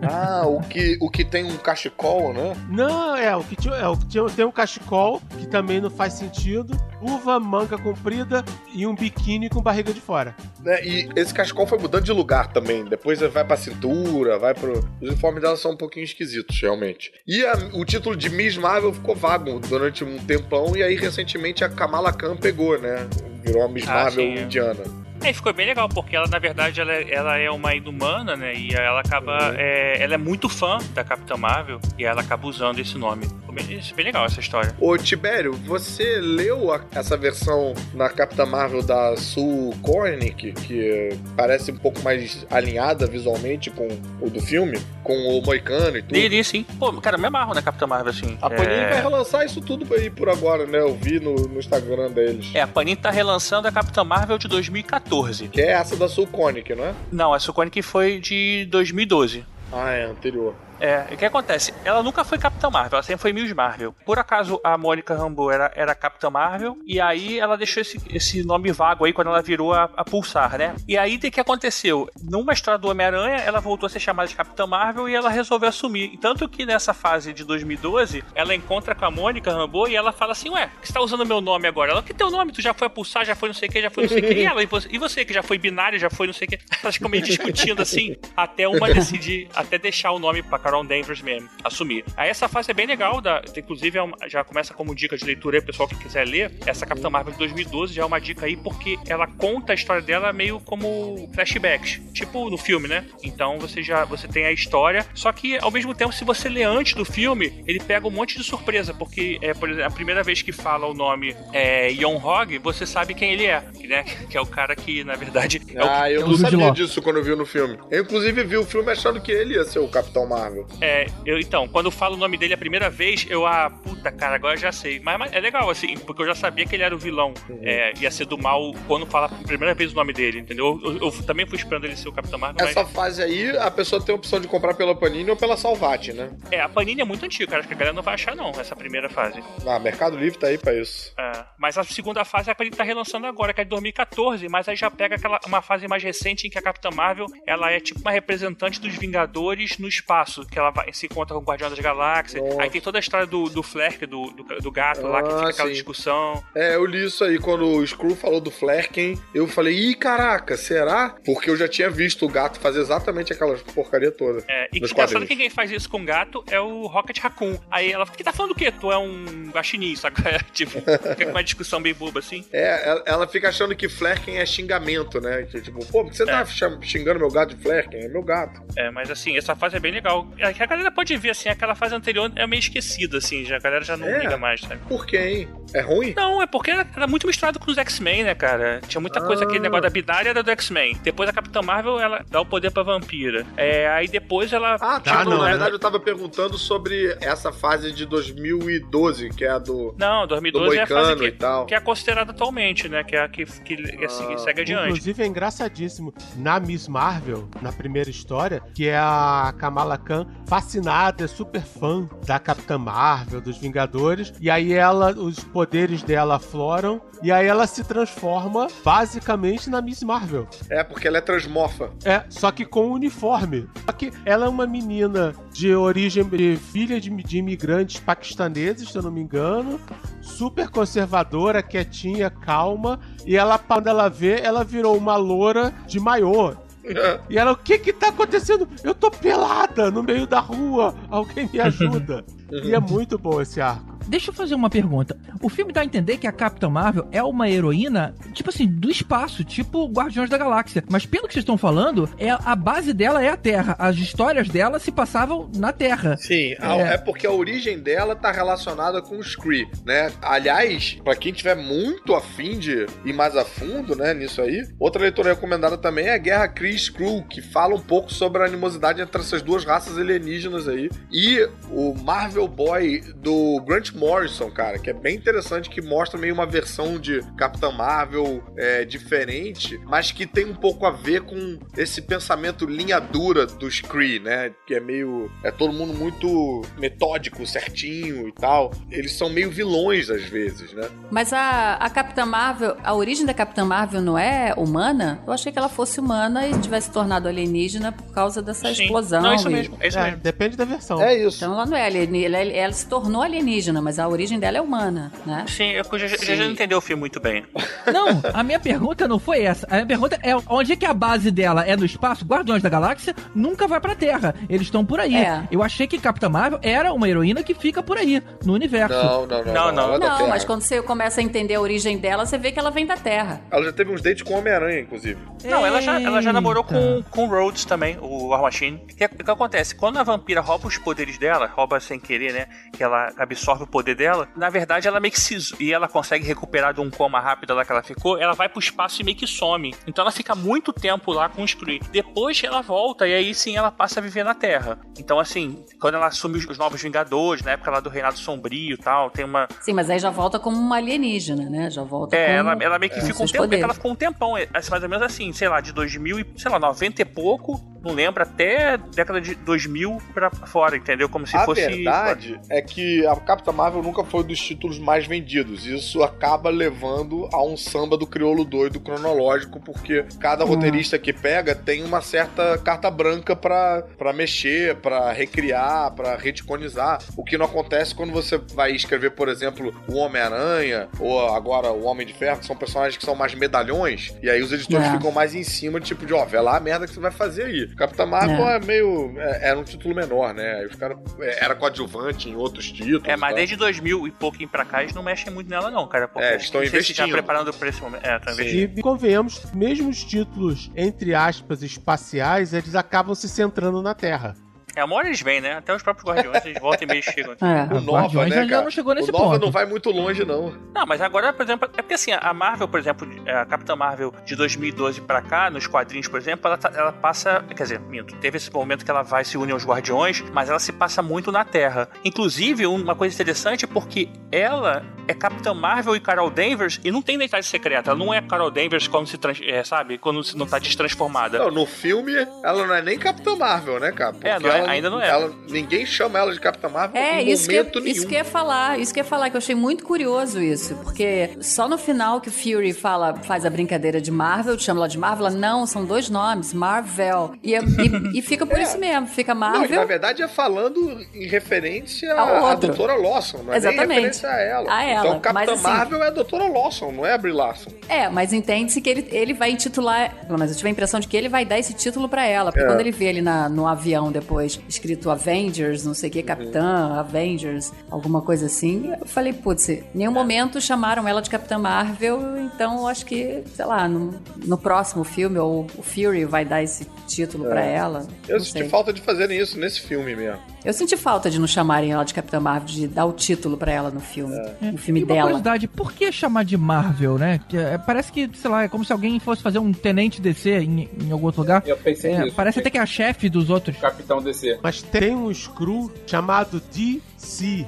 Ah, o que, o que tem um cachecol, né? não, é, o que tinha, é, o que tinha, tem um cachecol, que também não faz sentido, luva, manga comprida e um biquíni com barriga de fora. Né, E esse cachecol foi mudando de lugar também. Depois vai pra cintura, vai pro. Os uniformes dela são um pouquinho esquisitos, realmente. E a- o título de Miss Marvel ficou vago durante um tempão, e aí recentemente a Kamala Khan pegou, né? Virou a Miss Ah, Marvel sim, indiana. É, ficou bem legal, porque ela, na verdade, ela, é- ela é uma inumana, né? E ela acaba. é, ela é muito fã da Capitã Marvel e ela acaba usando esse nome. Ficou bem, isso é bem legal essa história. Ô, Tibério, você leu a- essa versão na Capitã Marvel da Sue Cornick, que parece um pouco mais alinhada visualmente com o do filme? Com o Moicano e tudo? Li, li, sim. Pô, cara, me amarro na Capitã Marvel, assim. A Panini é... vai relançar isso tudo aí por agora, né? Eu vi no, no Instagram deles. É, a Panini tá relançando a Capitã Marvel de 2014. Que é essa da Soul Conic, não é? Não, a Soconic foi de 2012. Ah, é, anterior. É, o que acontece? Ela nunca foi Capitã Marvel, ela sempre foi Miss Marvel. Por acaso, a Mônica Rambeau era, era Capitã Marvel, e aí ela deixou esse, esse nome vago aí quando ela virou a, a Pulsar, né? E aí, o que aconteceu? Numa história do Homem-Aranha, ela voltou a ser chamada de Capitã Marvel e ela resolveu assumir. Tanto que nessa fase de 2012, ela encontra com a Mônica Rambeau e ela fala assim, ué, que você tá usando meu nome agora? Ela, que teu nome? Tu já foi a Pulsar, já foi não sei o que, já foi não sei o que. E ela, e você, e você que já foi binário, já foi não sei o que. Elas ficam meio discutindo assim, até uma decidir, até deixar o nome pra Carol Danvers mesmo, assumir. Aí essa fase é bem legal, da, inclusive é uma- já começa como dica de leitura aí, pessoal que quiser ler. Essa Capitã Marvel de 2012 já é uma dica aí, porque ela conta a história dela meio como flashbacks, tipo no filme, né? Então você já você tem a história, só que ao mesmo tempo, se você lê antes do filme, ele pega um monte de surpresa, porque é, por exemplo, a primeira vez que fala o nome é Yon Hog, você sabe quem ele é, né? Que é o cara que, na verdade, é o Ah, eu é não sabia disso quando eu vi no filme. Eu, inclusive, vi o filme achando que ele ia ser o Capitão Marvel. É, eu, então, quando eu falo o nome dele a primeira vez, eu, ah, puta, cara, agora já sei. Mas, mas é legal, assim, porque eu já sabia que ele era o vilão. É, ia ser do mal quando fala a primeira vez o nome dele, entendeu? Eu, eu- eu também fui esperando ele ser o Capitão Marvel, Essa mas. fase aí, a pessoa tem a opção de comprar pela Panini ou pela Salvati, né? É, a Panini é muito antiga, cara. Acho que a galera não vai achar, não, essa primeira fase. Ah, Mercado Livre tá aí pra isso. É, mas a segunda fase é a Panini tá relançando agora, que é de 2014, mas aí já pega aquela, uma fase mais recente em que a Capitã Marvel ela é tipo uma representante dos Vingadores no espaço, que ela vai, se encontra com o Guardião das Galáxias. Nossa. Aí tem toda a história do, do Flerk, do, do, do gato lá, que Ah, fica aquela sim. discussão. É, eu li isso aí quando o Screw falou do Flerken. Eu falei, ih, caraca, será? Porque eu já tinha visto o gato fazer exatamente aquela porcaria toda. É, e que engraçado que quem faz isso com gato é o Rocket Raccoon. Aí ela fica, tá falando o quê? Tu é um guaxinim, sabe? Tipo, fica com uma discussão bem boba assim. É, ela- ela fica achando que Flerken é xingamento, né? Que, tipo, pô, por que você tá É. cham- xingando meu gato de Flerken? É meu gato. É, mas assim, essa fase é bem legal. É que a galera pode ver, assim, aquela fase anterior é meio esquecida, assim, já, a galera já não É. liga mais, sabe? Por quê, hein? É ruim? Não, é porque era, era muito misturado com os X-Men, né, cara? Tinha muita coisa, Ah. aquele negócio da binária era do X-Men. Depois a Capitã Marvel, ela dá o poder pra vampira. É, aí depois ela... Ah, Tá, não, na né? verdade eu tava perguntando sobre essa fase de 2012, que é a do, Não, do 2012 é a fase e que, tal. que é considerada atualmente, né? Que é a que, que, que segue, Ah. segue adiante. Inclusive é engraçadíssimo na Miss Marvel, na primeira história, que é a Kamala Khan fascinada, é super fã da Capitã Marvel, dos Vingadores, e aí ela, os poderes dela afloram, e aí ela se transforma basicamente na Miss Marvel. É, porque ela é transmorfa. É, só que com uniforme. Só que ela é uma menina de origem de filha de, de imigrantes paquistaneses, se eu não me engano, super conservadora, quietinha, calma, e ela quando ela vê, ela virou uma loura de maiô. E ela, o que que tá acontecendo? Eu tô pelada no meio da rua, alguém me ajuda. E é muito bom esse arco. deixa eu fazer uma pergunta. O filme dá a entender que a Capitã Marvel é uma heroína, tipo assim, do espaço, tipo Guardiões da Galáxia. Mas pelo que vocês estão falando, é, a base dela é a Terra. As histórias dela se passavam na Terra. Sim, a- é. porque a origem dela tá relacionada com os Kree, né? Aliás, pra quem tiver muito afim de ir mais a fundo, né, nisso aí, outra leitura recomendada também é a Guerra Kree-Skrull, que fala um pouco sobre a animosidade entre essas duas raças alienígenas aí. E o Marvel Boy do Grant Morrison, cara, que é bem interessante, que mostra meio uma versão de Capitã Marvel é, diferente, mas que tem um pouco a ver com esse pensamento linha dura dos Kree, né? Que é meio. É todo mundo muito metódico, certinho e tal. Eles são meio vilões às vezes, né? Mas a, a Capitã Marvel, a origem da Capitã Marvel não é humana? Eu achei que ela fosse humana e tivesse tornado alienígena por causa dessa Sim. explosão. Não, é isso e- mesmo. É isso É, mesmo. depende da versão. É isso. Então ela não é alienígena, ela, ela se tornou alienígena, mas a origem dela é humana, né? Sim, eu já, já, já não entendeu o filme muito bem. Não, a minha pergunta não foi essa. A minha pergunta é onde é que a base dela é no espaço? Guardiões da Galáxia nunca vai pra Terra. Eles estão por aí. É. Eu achei que Capitã Marvel era uma heroína que fica por aí, no universo. Não, não, não. Não, não. é Não, Terra. mas quando você começa a entender a origem dela, você vê que ela vem da Terra. Ela já teve uns dates com o Homem-Aranha, inclusive. Não, ela já, ela já namorou com, com o Rhodes também, o War Machine. O que, o que acontece? Quando a vampira rouba os poderes dela, rouba sem querer, né? Que ela absorve o poder dela, na verdade ela meio que se. E ela consegue recuperar de um coma rápido lá que ela ficou, ela vai pro espaço e meio que some. Então ela fica muito tempo lá com os Kree. Depois ela volta e aí sim ela passa a viver na Terra. Então, assim, quando ela assume os, os Novos Vingadores, na época lá do Reinado Sombrio e tal, tem uma. Sim, mas aí já volta como uma alienígena, né? Já volta É, como... ela, ela meio que com fica um tempo, é ela ficou um tempão, é, assim, mais ou menos assim, sei lá, de 2000 e, sei lá, 90 e pouco, não lembro, até década de 2000 pra fora, entendeu? Como se a fosse... verdade é que a Capitã Marvel nunca foi dos títulos mais vendidos. Isso acaba levando a um samba do crioulo doido cronológico, porque cada Hum. roteirista que pega tem uma certa carta branca pra, pra mexer, pra recriar, pra reticonizar. O que não acontece quando você vai escrever, por exemplo, o Homem-Aranha ou agora o Homem de Ferro, que são personagens que são mais medalhões, e aí os editores É. ficam mais em cima, tipo de, ó, vê lá a merda que você vai fazer aí. Capitã Marvel é, É. meio. é- era um título menor, né? Aí os caras. é, Era coadjuvante em outros títulos. É, mas tal. desde 2000 e pouquinho pra cá, eles não mexem muito nela não, cara. porque É, eles estão sei se já investindo. preparando pra esse momento. É, estão investindo. E convenhamos, mesmo os títulos, entre aspas, espaciais, eles acabam se centrando na Terra. É, uma hora eles vêm, né? Até os próprios Guardiões, eles voltam e meio chegam. É. O Nova, Guardiões né, já cara? não chegou nesse o Nova ponto. não vai muito longe, não. Não, mas agora, por exemplo, é porque assim, a Marvel, por exemplo, a Capitã Marvel de 2012 pra cá, nos quadrinhos, por exemplo, ela, tá- ela passa. Quer dizer, minto, teve esse momento que ela vai se unir aos Guardiões, mas ela se passa muito na Terra. Inclusive, uma coisa interessante é porque ela é Capitã Marvel e Carol Danvers e não tem identidade secreta. Ela não é Carol Danvers quando se trans, é, sabe? Quando se não tá destransformada. Não, no filme, ela não é nem Capitã Marvel, né, cara? Porque É, não é- ela- ainda não é. ela- ninguém chama ela de Capitã Marvel É, em isso que, momento nenhum. isso que ia falar, isso que eu ia falar, que eu achei muito curioso isso, porque só no final que o Fury fala, faz a brincadeira de Marvel, chama ela de Marvel, ela, não, são dois nomes, Marvel, e, é- e- e fica por isso mesmo, fica Não, Marvel, na verdade é falando em referência à. Doutora Lawson, não é Exatamente. nem referência a ela. A ela, Então Capitã mas assim- Marvel é a Doutora Lawson, não é a Brie Larson. é, mas entende-se que ele, ele vai intitular, pelo menos eu tive a impressão de que ele vai dar esse título pra ela, porque É. quando ele vê ali na, no avião depois, escrito Avengers, não sei o que, Capitã, Avengers, alguma coisa assim, eu falei, putz, em nenhum momento chamaram ela de Capitã Marvel, então acho que, sei lá, no, no próximo filme, ou o Fury vai dar esse título pra ela. Eu senti sei. falta de fazerem isso nesse filme mesmo. Eu senti falta de não chamarem ela de Capitã Marvel, de dar o título pra ela no filme, no filme E uma dela. curiosidade, por que chamar de Marvel, né? Que, é, parece que, sei lá, é como se alguém fosse fazer um tenente DC em, em algum outro lugar. Eu pensei É, nisso. parece até que é a chefe dos outros. Capitão DC. Mas tem um Screw chamado DC.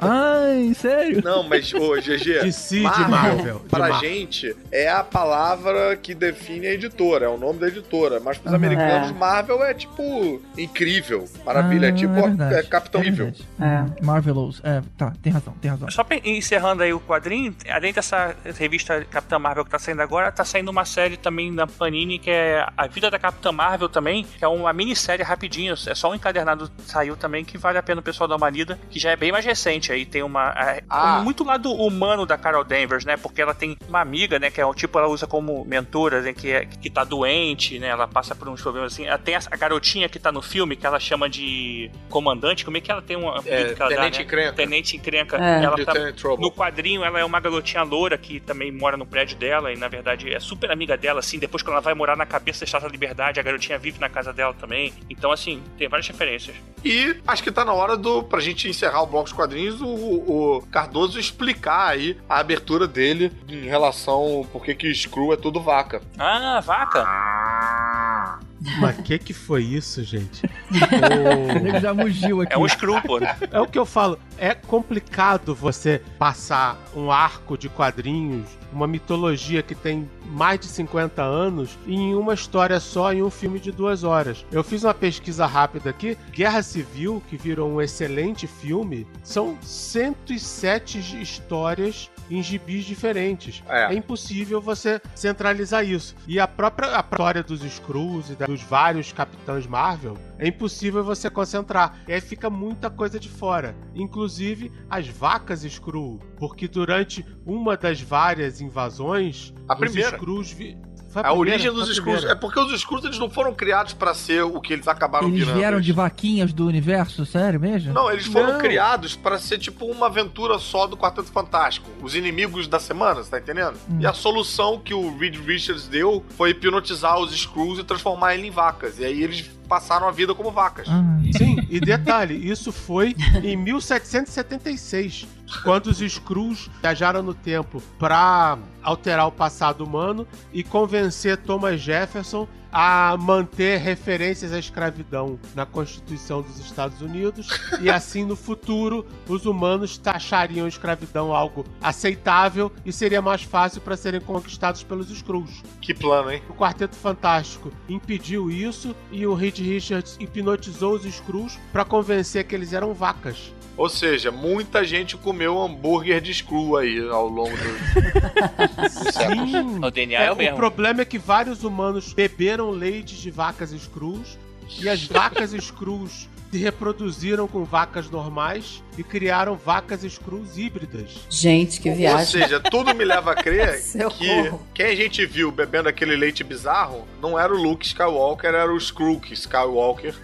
Ai, sério? Não, mas, ô, GG, DC de Marvel. de pra Marvel. gente, é a palavra que define a editora, é o nome da editora. Mas pros Aham. americanos, É. Marvel é tipo incrível, maravilha. é Ah, tipo é é Capitão É verdade. É. Marvelous. É, tá, tem razão, tem razão. Só encerrando aí o quadrinho, além dessa revista Capitã Marvel que tá saindo agora, tá saindo uma série também da Panini que é A Vida da Capitã Marvel também, que é uma minissérie rapidinho, é só um encadernado saiu também que vale a pena o pessoal dar uma lida, que já é bem mais recente. Aí tem uma. é, Ah. Muito lado humano da Carol Danvers, né? Porque ela tem uma amiga, né? Que é o tipo, ela usa como mentora, né? Que, é, que tá doente, né? Ela passa por uns problemas assim. Ela tem a, a garotinha que tá no filme, que ela chama de comandante. Como é que ela tem uma. É, que ela Tenente né? Encrenca. Tenente encrenca. É. Ela tá, no quadrinho, ela é uma garotinha loura que também mora no prédio dela e, na verdade, é super amiga dela, assim. Depois, quando ela vai morar na cabeça da Estátua da Liberdade, a garotinha vive na casa dela também. Então, assim, tem várias referências. E acho que tá na hora do, pra gente encerrar o bloco dos quadrinhos, o, o Cardoso explicar aí a abertura dele em relação por que que Screw é tudo vaca. Ah, vaca! Mas que que foi isso, gente? O nego já mugiu aqui. É um screw, pô. É o que eu falo. É complicado você passar um arco de quadrinhos, uma mitologia que tem mais de 50 anos, em uma história só, em um filme de duas horas. Eu fiz uma pesquisa rápida aqui. Guerra Civil, que virou um excelente filme, são 107 histórias em gibis diferentes. É. É impossível você centralizar isso. E a própria a história dos Skrulls e da- dos vários Capitães Marvel, é impossível você concentrar. E aí fica muita coisa de fora. Inclusive as vacas Skrull. Porque durante uma das várias invasões, A os. Skrulls... Vi... A, primeira, origem dos a primeira. é porque os Skrulls eles não foram criados pra ser o que eles acabaram Eles virando. vieram Eles- de vaquinhas do universo, sério mesmo? Não, eles foram Não. criados pra ser tipo uma aventura só do Quarteto Fantástico. Os inimigos da semana, você tá entendendo? Hum. E a solução que o Reed Richards deu foi hipnotizar os Skrulls e transformar eles em vacas. E aí eles passaram a vida como vacas. Ah, Sim, e detalhe, isso foi em 1776, quando os Skrulls viajaram no tempo para alterar o passado humano e convencer Thomas Jefferson a manter referências à escravidão na Constituição dos Estados Unidos e assim no futuro os humanos taxariam a escravidão algo aceitável e seria mais fácil para serem conquistados pelos Skrulls. Que plano, hein? O Quarteto Fantástico impediu isso e o Reed Richards hipnotizou os Skrulls para convencer que eles eram vacas. Ou seja, muita gente comeu hambúrguer de Skrull aí ao longo do. Sim. O DNA é, o o mesmo. problema é que vários humanos beberam leite de vacas Skrulls e as vacas Skrulls se reproduziram com vacas normais e criaram vacas Skrulls híbridas. Gente, que Ou viagem. seja, tudo me leva a crer que corro. quem a gente viu bebendo aquele leite bizarro não era o Luke Skywalker, era o Skrull Skywalker.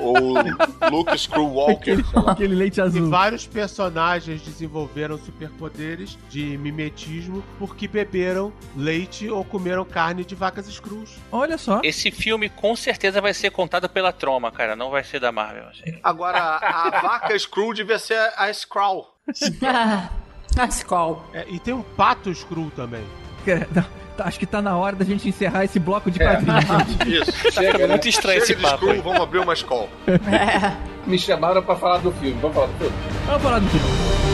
Ou ou Luke sei lá. aquele leite E azul. vários personagens desenvolveram superpoderes de mimetismo porque beberam leite ou comeram carne de vacas Skrulls. Olha só. Esse filme com certeza vai ser contado pela Troma, cara. Não vai ser da Marvel. assim. Agora, a vaca Skrull devia ser a Skrull. A Skol. É, e tem um pato Skrull também. É, tá- Acho que tá na hora da gente encerrar esse bloco de quadrinhos, gente. Isso. Tá ficando muito estranho Chega esse papo vamos abrir uma escola. Me chamaram pra falar do filme. Vamos falar do filme? Vamos falar do filme.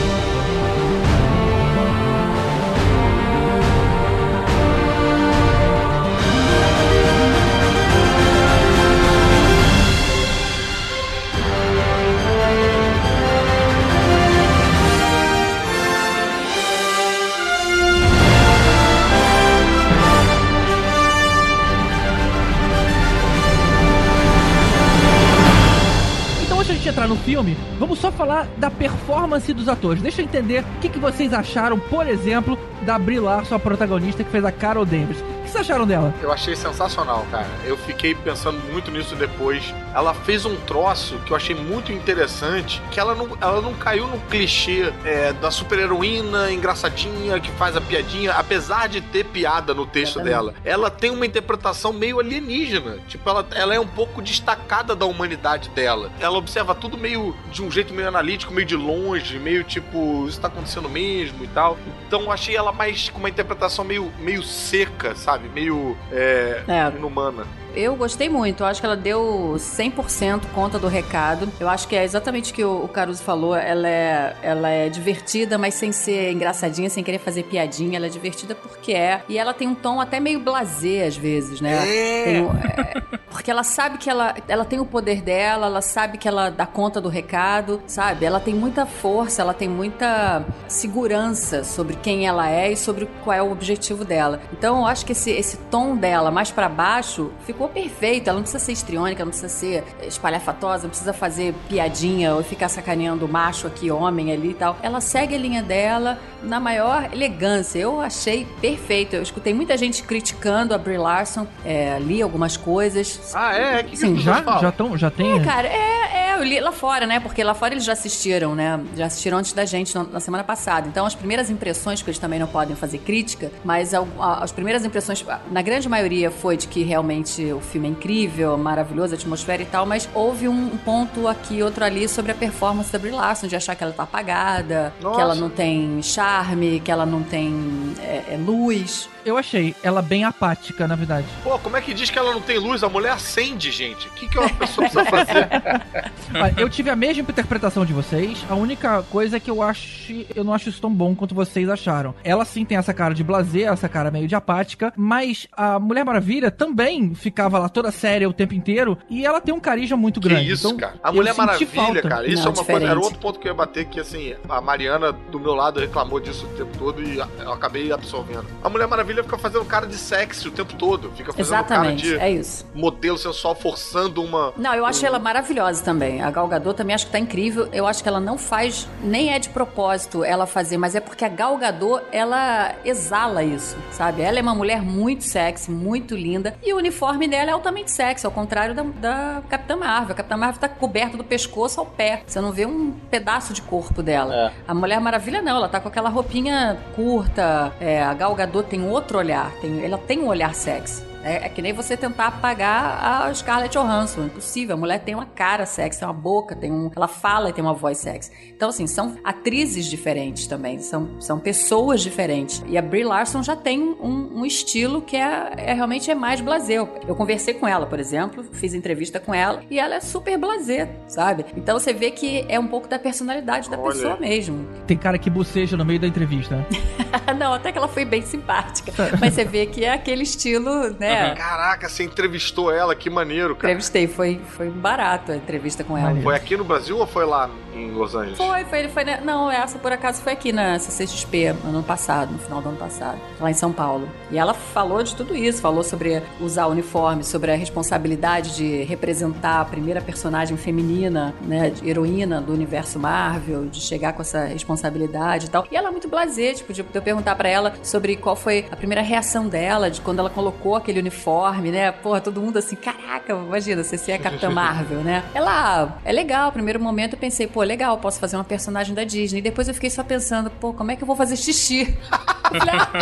Filme, vamos só falar da performance dos atores. Deixa eu entender o que, que vocês acharam, por exemplo, da Brie Larson, a protagonista que fez a Carol Danvers. O que vocês acharam dela? Eu achei sensacional, cara. Eu fiquei pensando muito nisso depois. Ela fez um troço que eu achei muito interessante, que ela não, ela não caiu no clichê é, da super-heroína engraçadinha que faz a piadinha, apesar de ter piada no texto dela. Ela tem uma interpretação meio alienígena. Tipo, ela, ela é um pouco destacada da humanidade dela. Ela observa tudo meio de um jeito meio analítico, meio de longe, meio tipo, isso tá acontecendo mesmo e tal. Então eu achei ela mais com uma interpretação meio, meio seca, sabe? Meio é, É. inumana. Eu gostei muito, eu acho que ela deu 100% conta do recado. Eu acho que é exatamente o que o Caruso falou. Ela é, ela é divertida, mas sem ser engraçadinha, sem querer fazer piadinha. Ela é divertida porque é. E ela tem um tom até meio blasé às vezes, né? É. Um- é, porque ela sabe que ela, ela tem o poder dela, ela sabe que ela dá conta do recado, sabe? Ela tem muita força, ela tem muita segurança sobre quem ela é e sobre qual é o objetivo dela. Então eu acho que esse, esse tom dela mais para baixo ficou perfeito. Ela não precisa ser histriônica, não precisa ser espalhafatosa, não precisa fazer piadinha ou ficar sacaneando macho aqui, homem ali e tal. Ela segue a linha dela na maior elegância. Eu achei perfeito. Eu escutei muita gente criticando a Brie Larson, é, li algumas coisas. Ah, é? Que Sim, que já, já, tão, já tem. É, cara, é, é, eu li lá fora, né? Porque lá fora eles já assistiram, né? Já assistiram antes da gente na, na semana passada. Então, as primeiras impressões, que eles também não podem fazer crítica, mas al- a- as primeiras impressões, na grande maioria, foi de que realmente o filme é incrível, maravilhoso, a atmosfera e tal, mas houve um ponto aqui, outro ali, sobre a performance da Brie Larson, de achar que ela tá apagada, que Nossa. ela não tem charme, que ela não tem é, é, luz. Eu achei ela bem apática, na verdade. Pô, como é que diz que ela não tem luz? A mulher acende, gente. O que, que uma pessoa precisa fazer? Olha, eu tive a mesma interpretação de vocês. A única coisa é que eu acho. Eu não acho isso tão bom quanto vocês acharam. Ela sim tem essa cara de blazer, essa cara meio de apática, mas a Mulher Maravilha também ficava lá toda séria o tempo inteiro e ela tem um carisma muito Que grande. isso, Então, cara. A Mulher Maravilha, falta. cara, isso Não, é uma coisa. Era outro ponto que eu ia bater, que assim, a Mariana do meu lado reclamou disso o tempo todo e eu acabei absorvendo. A Mulher Maravilha fica fazendo cara de sexy o tempo todo. Fica fazendo Exatamente, cara de é isso. modelo sensual forçando uma. Não, eu acho ela maravilhosa também. A Gal Gadot também acho que tá incrível. Eu acho que ela não faz, nem é de propósito ela fazer, mas é porque a Gal Gadot, ela exala isso, sabe? Ela é uma mulher muito sexy, muito linda, e o uniforme dela é altamente sexy, ao contrário da, da Capitã Marvel. A Capitã Marvel tá coberta do pescoço ao pé. Você não vê um pedaço de corpo dela. A Mulher Maravilha não, ela tá com aquela roupinha curta. É, a Gal Gadot tem outro olhar, tem, ela tem um olhar sexy. É, é que nem você tentar apagar a Scarlett Johansson. É impossível. A mulher tem uma cara sexy, tem uma boca, tem um. Ela fala e tem uma voz sexy. Então, assim, são atrizes diferentes também. São, são pessoas diferentes. E a Brie Larson já tem um, um estilo que é, é realmente é mais blazer. Eu, eu conversei com ela, por exemplo, fiz entrevista com ela e ela é super blazer, sabe? Então você vê que é um pouco da personalidade da Olha. pessoa mesmo. Tem cara que boceja no meio da entrevista. né? Não, até que ela foi bem simpática. Mas você vê que é aquele estilo, né? Caraca, você entrevistou ela, que maneiro, cara. Entrevistei, foi, foi barato a entrevista com ela. Foi aqui no Brasil ou foi lá em Los Angeles? Foi, foi, ele foi. né? Não, essa por acaso foi aqui na CCXP, ano passado, no final do ano passado, lá em São Paulo. E ela falou de tudo isso, falou sobre usar uniforme, sobre a responsabilidade de representar a primeira personagem feminina, né, de heroína do universo Marvel, de chegar com essa responsabilidade e tal. E ela é muito blazer, tipo, de eu perguntar pra ela sobre qual foi a primeira reação dela, de quando ela colocou aquele uniforme, né? Porra, todo mundo assim, caraca, imagina, você ser a Capitã Marvel, né? Ela, ah, é legal, primeiro momento eu pensei, pô, legal, posso fazer uma personagem da Disney. E depois eu fiquei só pensando, pô, como é que eu vou fazer xixi? Ah,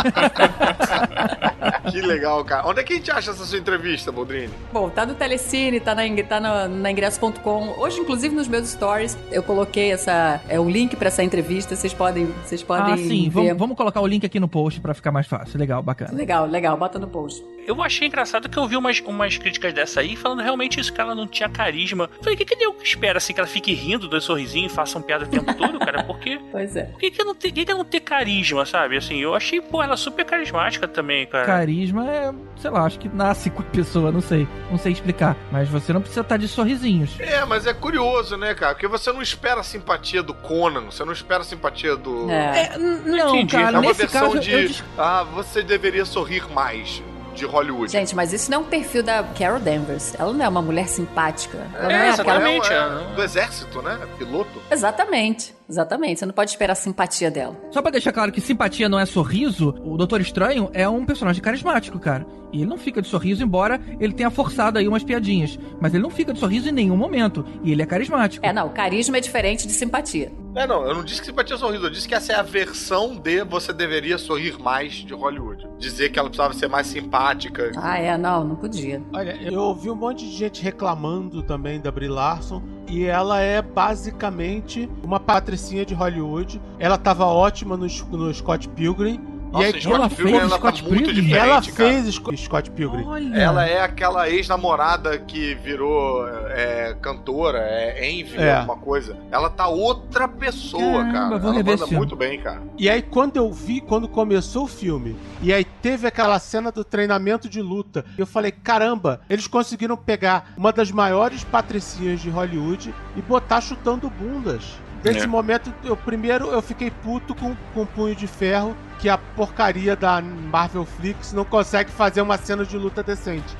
Que legal, cara. Onde é que a gente acha essa sua entrevista, Boldrini? Bom, tá no Telecine, tá na, tá na, na ingresso.com. Hoje, inclusive, nos meus stories, eu coloquei essa, é, o link pra essa entrevista. Vocês podem, vocês podem Ah, sim. ver. Vamos, vamos colocar o link aqui no post pra ficar mais fácil. Legal, bacana. Legal, legal, bota no post. Eu achei engraçado que eu vi umas, umas críticas dessa aí falando realmente isso, que ela não tinha carisma. Falei, o que que eu espero assim, que ela fique rindo, dois sorrisinhos e façam piada o tempo todo, cara? Porque. Pois é. Por que, que não tem, que que não ter carisma, sabe? Assim, eu achei, pô, ela super carismática também, cara. Carisma é, sei lá, acho que nasce com a pessoa, não sei. Não sei explicar. Mas você não precisa estar de sorrisinhos. É, mas é curioso, né, cara? Porque você não espera a simpatia do Conan, você não espera a simpatia do. É. É, não, entendi. É cara, uma nesse versão caso de. eu Ah, você deveria sorrir mais. De Hollywood. Gente, mas isso não é um perfil da Carol Danvers. Ela não é uma mulher simpática. Ela não É, é exatamente. aquela... Ela é do exército, né? Piloto. Exatamente, exatamente. Você não pode esperar a simpatia dela. Só pra deixar claro que simpatia não é sorriso, o Doutor Estranho é um personagem carismático, cara. E ele não fica de sorriso, embora ele tenha forçado aí umas piadinhas. Mas ele não fica de sorriso em nenhum momento. E ele é carismático. É, não, carisma é diferente de simpatia. É, não, eu não disse que simpatia é sorriso, eu disse que essa é a versão de você deveria sorrir mais de Hollywood. Dizer que ela precisava ser mais simpática. Ah, é, não, não podia. Olha, eu ouvi um monte de gente reclamando também da Brie Larson e ela é basicamente uma patricinha de Hollywood. Ela tava ótima no, no Scott Pilgrim Nossa, aí, em Scott ela Pilgrim fez ela Scott tá muito Pilgrim? diferente, ela cara. fez Sc- Scott Pilgrim. Olha. Ela é aquela ex-namorada que virou é, cantora, é Envy, É. alguma coisa. Ela tá outra pessoa, Caramba, cara. vou Ela manda muito bem, cara. E aí, quando eu vi, quando começou o filme, e aí teve aquela cena do treinamento de luta, eu falei: caramba, eles conseguiram pegar uma das maiores patricinhas de Hollywood e botar chutando bundas. Nesse É. momento, eu primeiro eu fiquei puto com, com o punho de ferro, que a porcaria da Marvel Flix não consegue fazer uma cena de luta decente.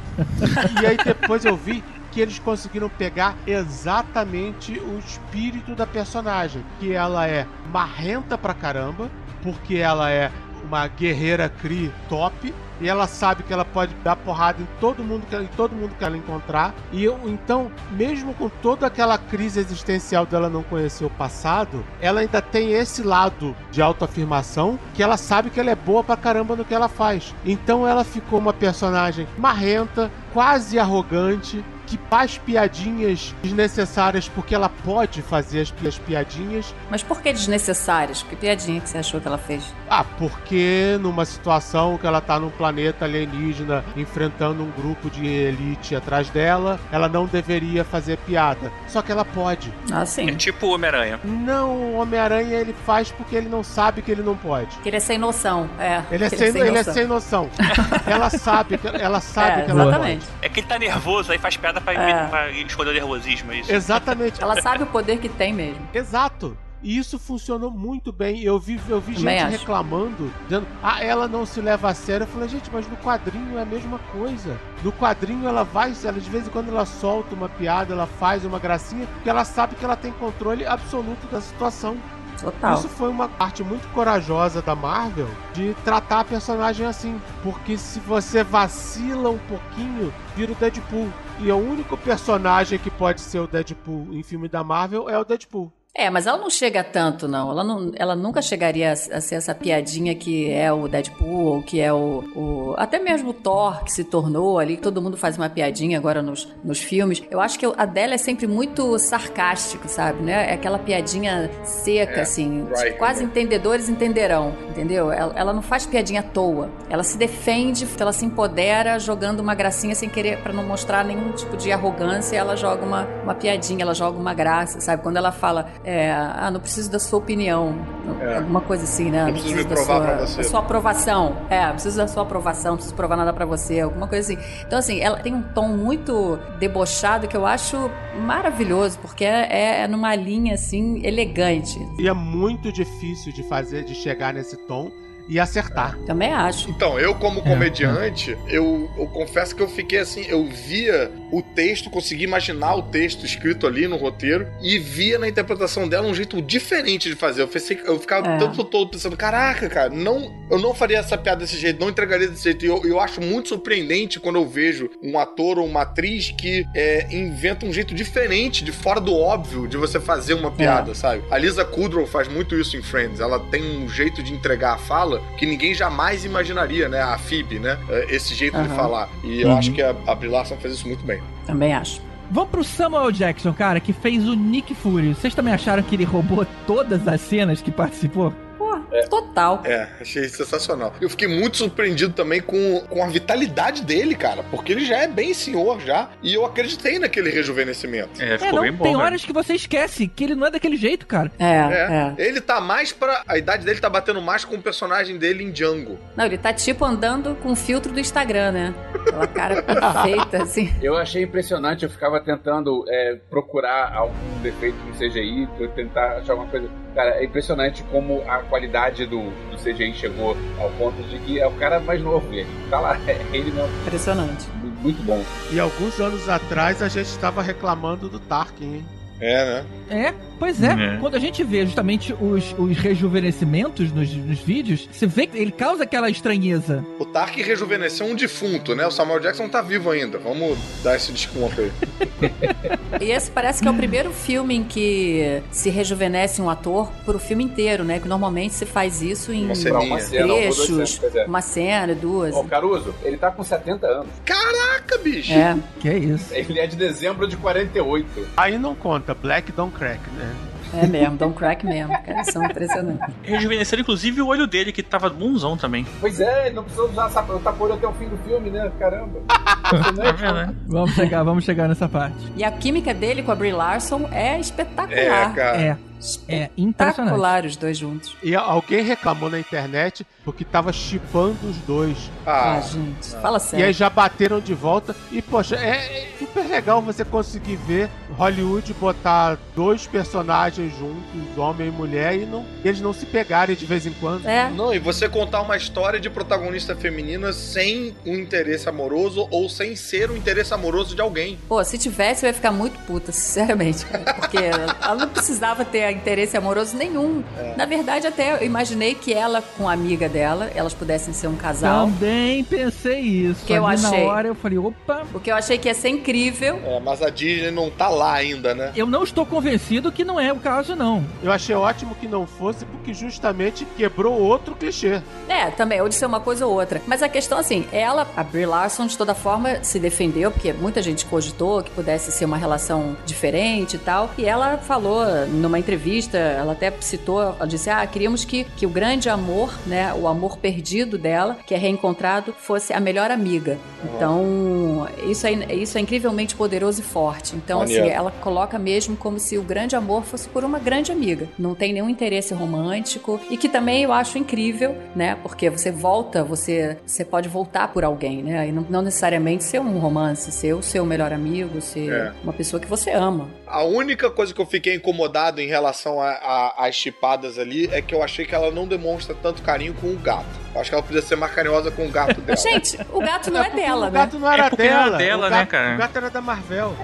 e aí depois eu vi que eles conseguiram pegar exatamente o espírito da personagem, que ela é marrenta pra caramba, porque ela é uma guerreira Kree top e ela sabe que ela pode dar porrada em todo mundo que ela, em todo mundo que ela encontrar. E eu, então, mesmo com toda aquela crise existencial dela não conhecer o passado, ela ainda tem esse lado de autoafirmação que ela sabe que ela é boa pra caramba no que ela faz. Então ela ficou uma personagem marrenta, quase arrogante, que faz piadinhas desnecessárias porque ela pode fazer as, pi- as piadinhas. Mas por que desnecessárias? Que piadinha que você achou que ela fez? Ah, porque numa situação que ela tá num planeta alienígena enfrentando um grupo de elite atrás dela, ela não deveria fazer piada. Só que ela pode. Ah, É sim. tipo o Homem-Aranha. Não, o Homem-Aranha ele faz porque ele não sabe que ele não pode. Que ele é sem noção. É. Ele é, sem, ele é noção. sem noção. ela sabe que ela sabe É, que ela exatamente. É que ele tá nervoso, aí faz piada pra, É. pra esconder o nervosismo, é isso. Exatamente. Ela sabe o poder que tem mesmo. Exato. E isso funcionou muito bem. Eu vi, eu vi Também gente acho. reclamando, dizendo, ah, ela não se leva a sério. Eu falei, gente, mas no quadrinho é a mesma coisa. No quadrinho ela vai, ela, de vez em quando ela solta uma piada, ela faz uma gracinha, porque ela sabe que ela tem controle absoluto da situação. Total. Isso foi uma parte muito corajosa da Marvel de tratar a personagem assim. Porque se você vacila um pouquinho, vira o Deadpool. E o único personagem que pode ser o Deadpool em filme da Marvel é o Deadpool. É, mas ela não chega tanto, não. Ela, não, ela nunca chegaria a, a ser essa piadinha que é o Deadpool, ou que é o, o- Até mesmo o Thor, que se tornou ali, que todo mundo faz uma piadinha agora nos, nos filmes. Eu acho que a dela é sempre muito sarcástico, sabe? Né? É aquela piadinha seca, É, assim. right, quase né? entendedores entenderão, entendeu? Ela, ela não faz piadinha à toa. Ela se defende, ela se empodera jogando uma gracinha sem querer, pra não mostrar nenhum tipo de arrogância. Ela joga uma, uma piadinha, ela joga uma graça, sabe? Quando ela fala, é, ah, não preciso da sua opinião, É. alguma coisa assim, né? Não preciso me da provar sua, pra você. da sua aprovação. É, não preciso da sua aprovação, não preciso provar nada pra você, alguma coisa assim. Então, assim, ela tem um tom muito debochado que eu acho maravilhoso, porque é, é numa linha, assim, elegante. E é muito difícil de fazer, de chegar nesse tom e acertar. Também acho. Então, eu como comediante, eu, eu confesso que eu fiquei assim, eu via o texto, consegui imaginar o texto escrito ali no roteiro e via na interpretação dela um jeito diferente de fazer. Eu, pensei, eu ficava É. o tempo todo pensando, caraca, cara, não, eu não faria essa piada desse jeito, não entregaria desse jeito. E eu, eu acho muito surpreendente quando eu vejo um ator ou uma atriz que é, inventa um jeito diferente, de fora do óbvio, de você fazer uma piada, sabe? A Lisa Kudrow faz muito isso em Friends. Ela tem um jeito de entregar a fala que ninguém jamais imaginaria, né? A Phoebe, né? É, Esse jeito de Aham. falar. E eu Uhum. acho que a, a Brie Larson fez isso muito bem. Também acho. Vamos pro Samuel Jackson, cara, que fez o Nick Fury. Vocês também acharam que ele roubou todas as cenas que participou? Pô, total. É, achei sensacional. Eu fiquei muito surpreendido também com, com a vitalidade dele, cara, porque ele já é bem senhor já, e eu acreditei naquele rejuvenescimento. É, É, ficou não, bem bom. tem horas que você esquece que ele não é daquele jeito, cara. É, é. É. Ele tá mais pra. A idade dele tá batendo mais com o personagem dele em Django. Não, ele tá tipo andando com o filtro do Instagram, né? Aquela cara perfeita, assim. Eu achei impressionante, eu ficava tentando é, procurar algum defeito no CGI, tentar achar alguma coisa. Cara, é impressionante como a qualidade do, do CGI chegou ao ponto de que é o cara mais novo, ele tá lá, é ele mesmo, Impressionante. muito bom. E alguns anos atrás a gente estava reclamando do Tarkin, hein? É, né? É, pois é. É. Quando a gente vê justamente os, os rejuvenescimentos nos, nos vídeos, você vê que ele causa aquela estranheza. O Tark rejuvenesceu um defunto, né? O Samuel Jackson tá vivo ainda. Vamos dar esse desconto aí. E esse parece que é o primeiro filme em que se rejuvenesce um ator pro filme inteiro, né? Que normalmente se faz isso em Uma ceninha. uma duas trechos, pois é. uma cena, duas. Ó, o Caruso, ele tá com 70 anos. Caraca, bicho! É. Que é isso. Ele é de dezembro de 48. Aí não conta, Black Don't Crack, né? É mesmo, Don't Crack mesmo, cara. São impressionantes. Rejuvenesceram, inclusive, o olho dele, que tava bonzão também. Pois é, não precisa usar essa tapa-olho até o fim do filme, né? Caramba. Tá vendo, né? Vamos chegar, vamos chegar nessa parte. E a química dele com a Brie Larson é espetacular. É, cara. É, é impressionante. Espetacular os dois juntos. E alguém reclamou na internet porque tava chipando os dois. Ah, Ah, gente, fala E sério. aí já bateram de volta. E, poxa, é é super legal você conseguir ver Hollywood botar dois personagens juntos, homem e mulher, e não, eles não se pegarem de vez em quando. É, Não, e você contar uma história de protagonista feminina sem um interesse amoroso ou sem ser um interesse amoroso de alguém. pô, se tivesse eu ia ficar muito puta, sinceramente. Porque ela não precisava ter interesse amoroso nenhum. Na verdade, até eu imaginei que ela com a amiga dela, elas pudessem ser um casal. Também pensei isso. Que eu achei. na hora eu falei, opa, O que eu achei que ia ser incrível. É, mas a Disney não tá lá ainda, né? eu não estou convencido que não é o caso, não. Eu achei ótimo que não fosse, porque justamente quebrou outro clichê. É, também, ou de ser uma coisa ou outra. Mas a questão, assim, ela, a Brie Larson, de toda forma, se defendeu, porque muita gente cogitou que pudesse ser uma relação diferente e tal. E ela falou numa entrevista, ela até citou, ela disse: Ah, queríamos que, que o grande amor, né, o amor perdido dela, que é reencontrado, fosse a melhor amiga. Então, isso é, isso é incrivelmente poderoso e forte. Então, assim, Maneiro. ela coloca mesmo como se o grande amor fosse por uma grande amiga. Não tem nenhum interesse romântico. E que também eu acho incrível, né? Porque você volta, você, você pode voltar por alguém, né? E não, não necessariamente ser um romance, ser o seu melhor amigo, ser É. uma pessoa que você ama. A única coisa que eu fiquei incomodado em relação às chipadas ali é que eu achei que ela não demonstra tanto carinho com o gato. Eu acho que ela podia ser mais carinhosa com o gato dela. Gente, o gato não é porque dela, o né? gato não era É dela. era dela, o né, gato, cara? O gato era da Marvel.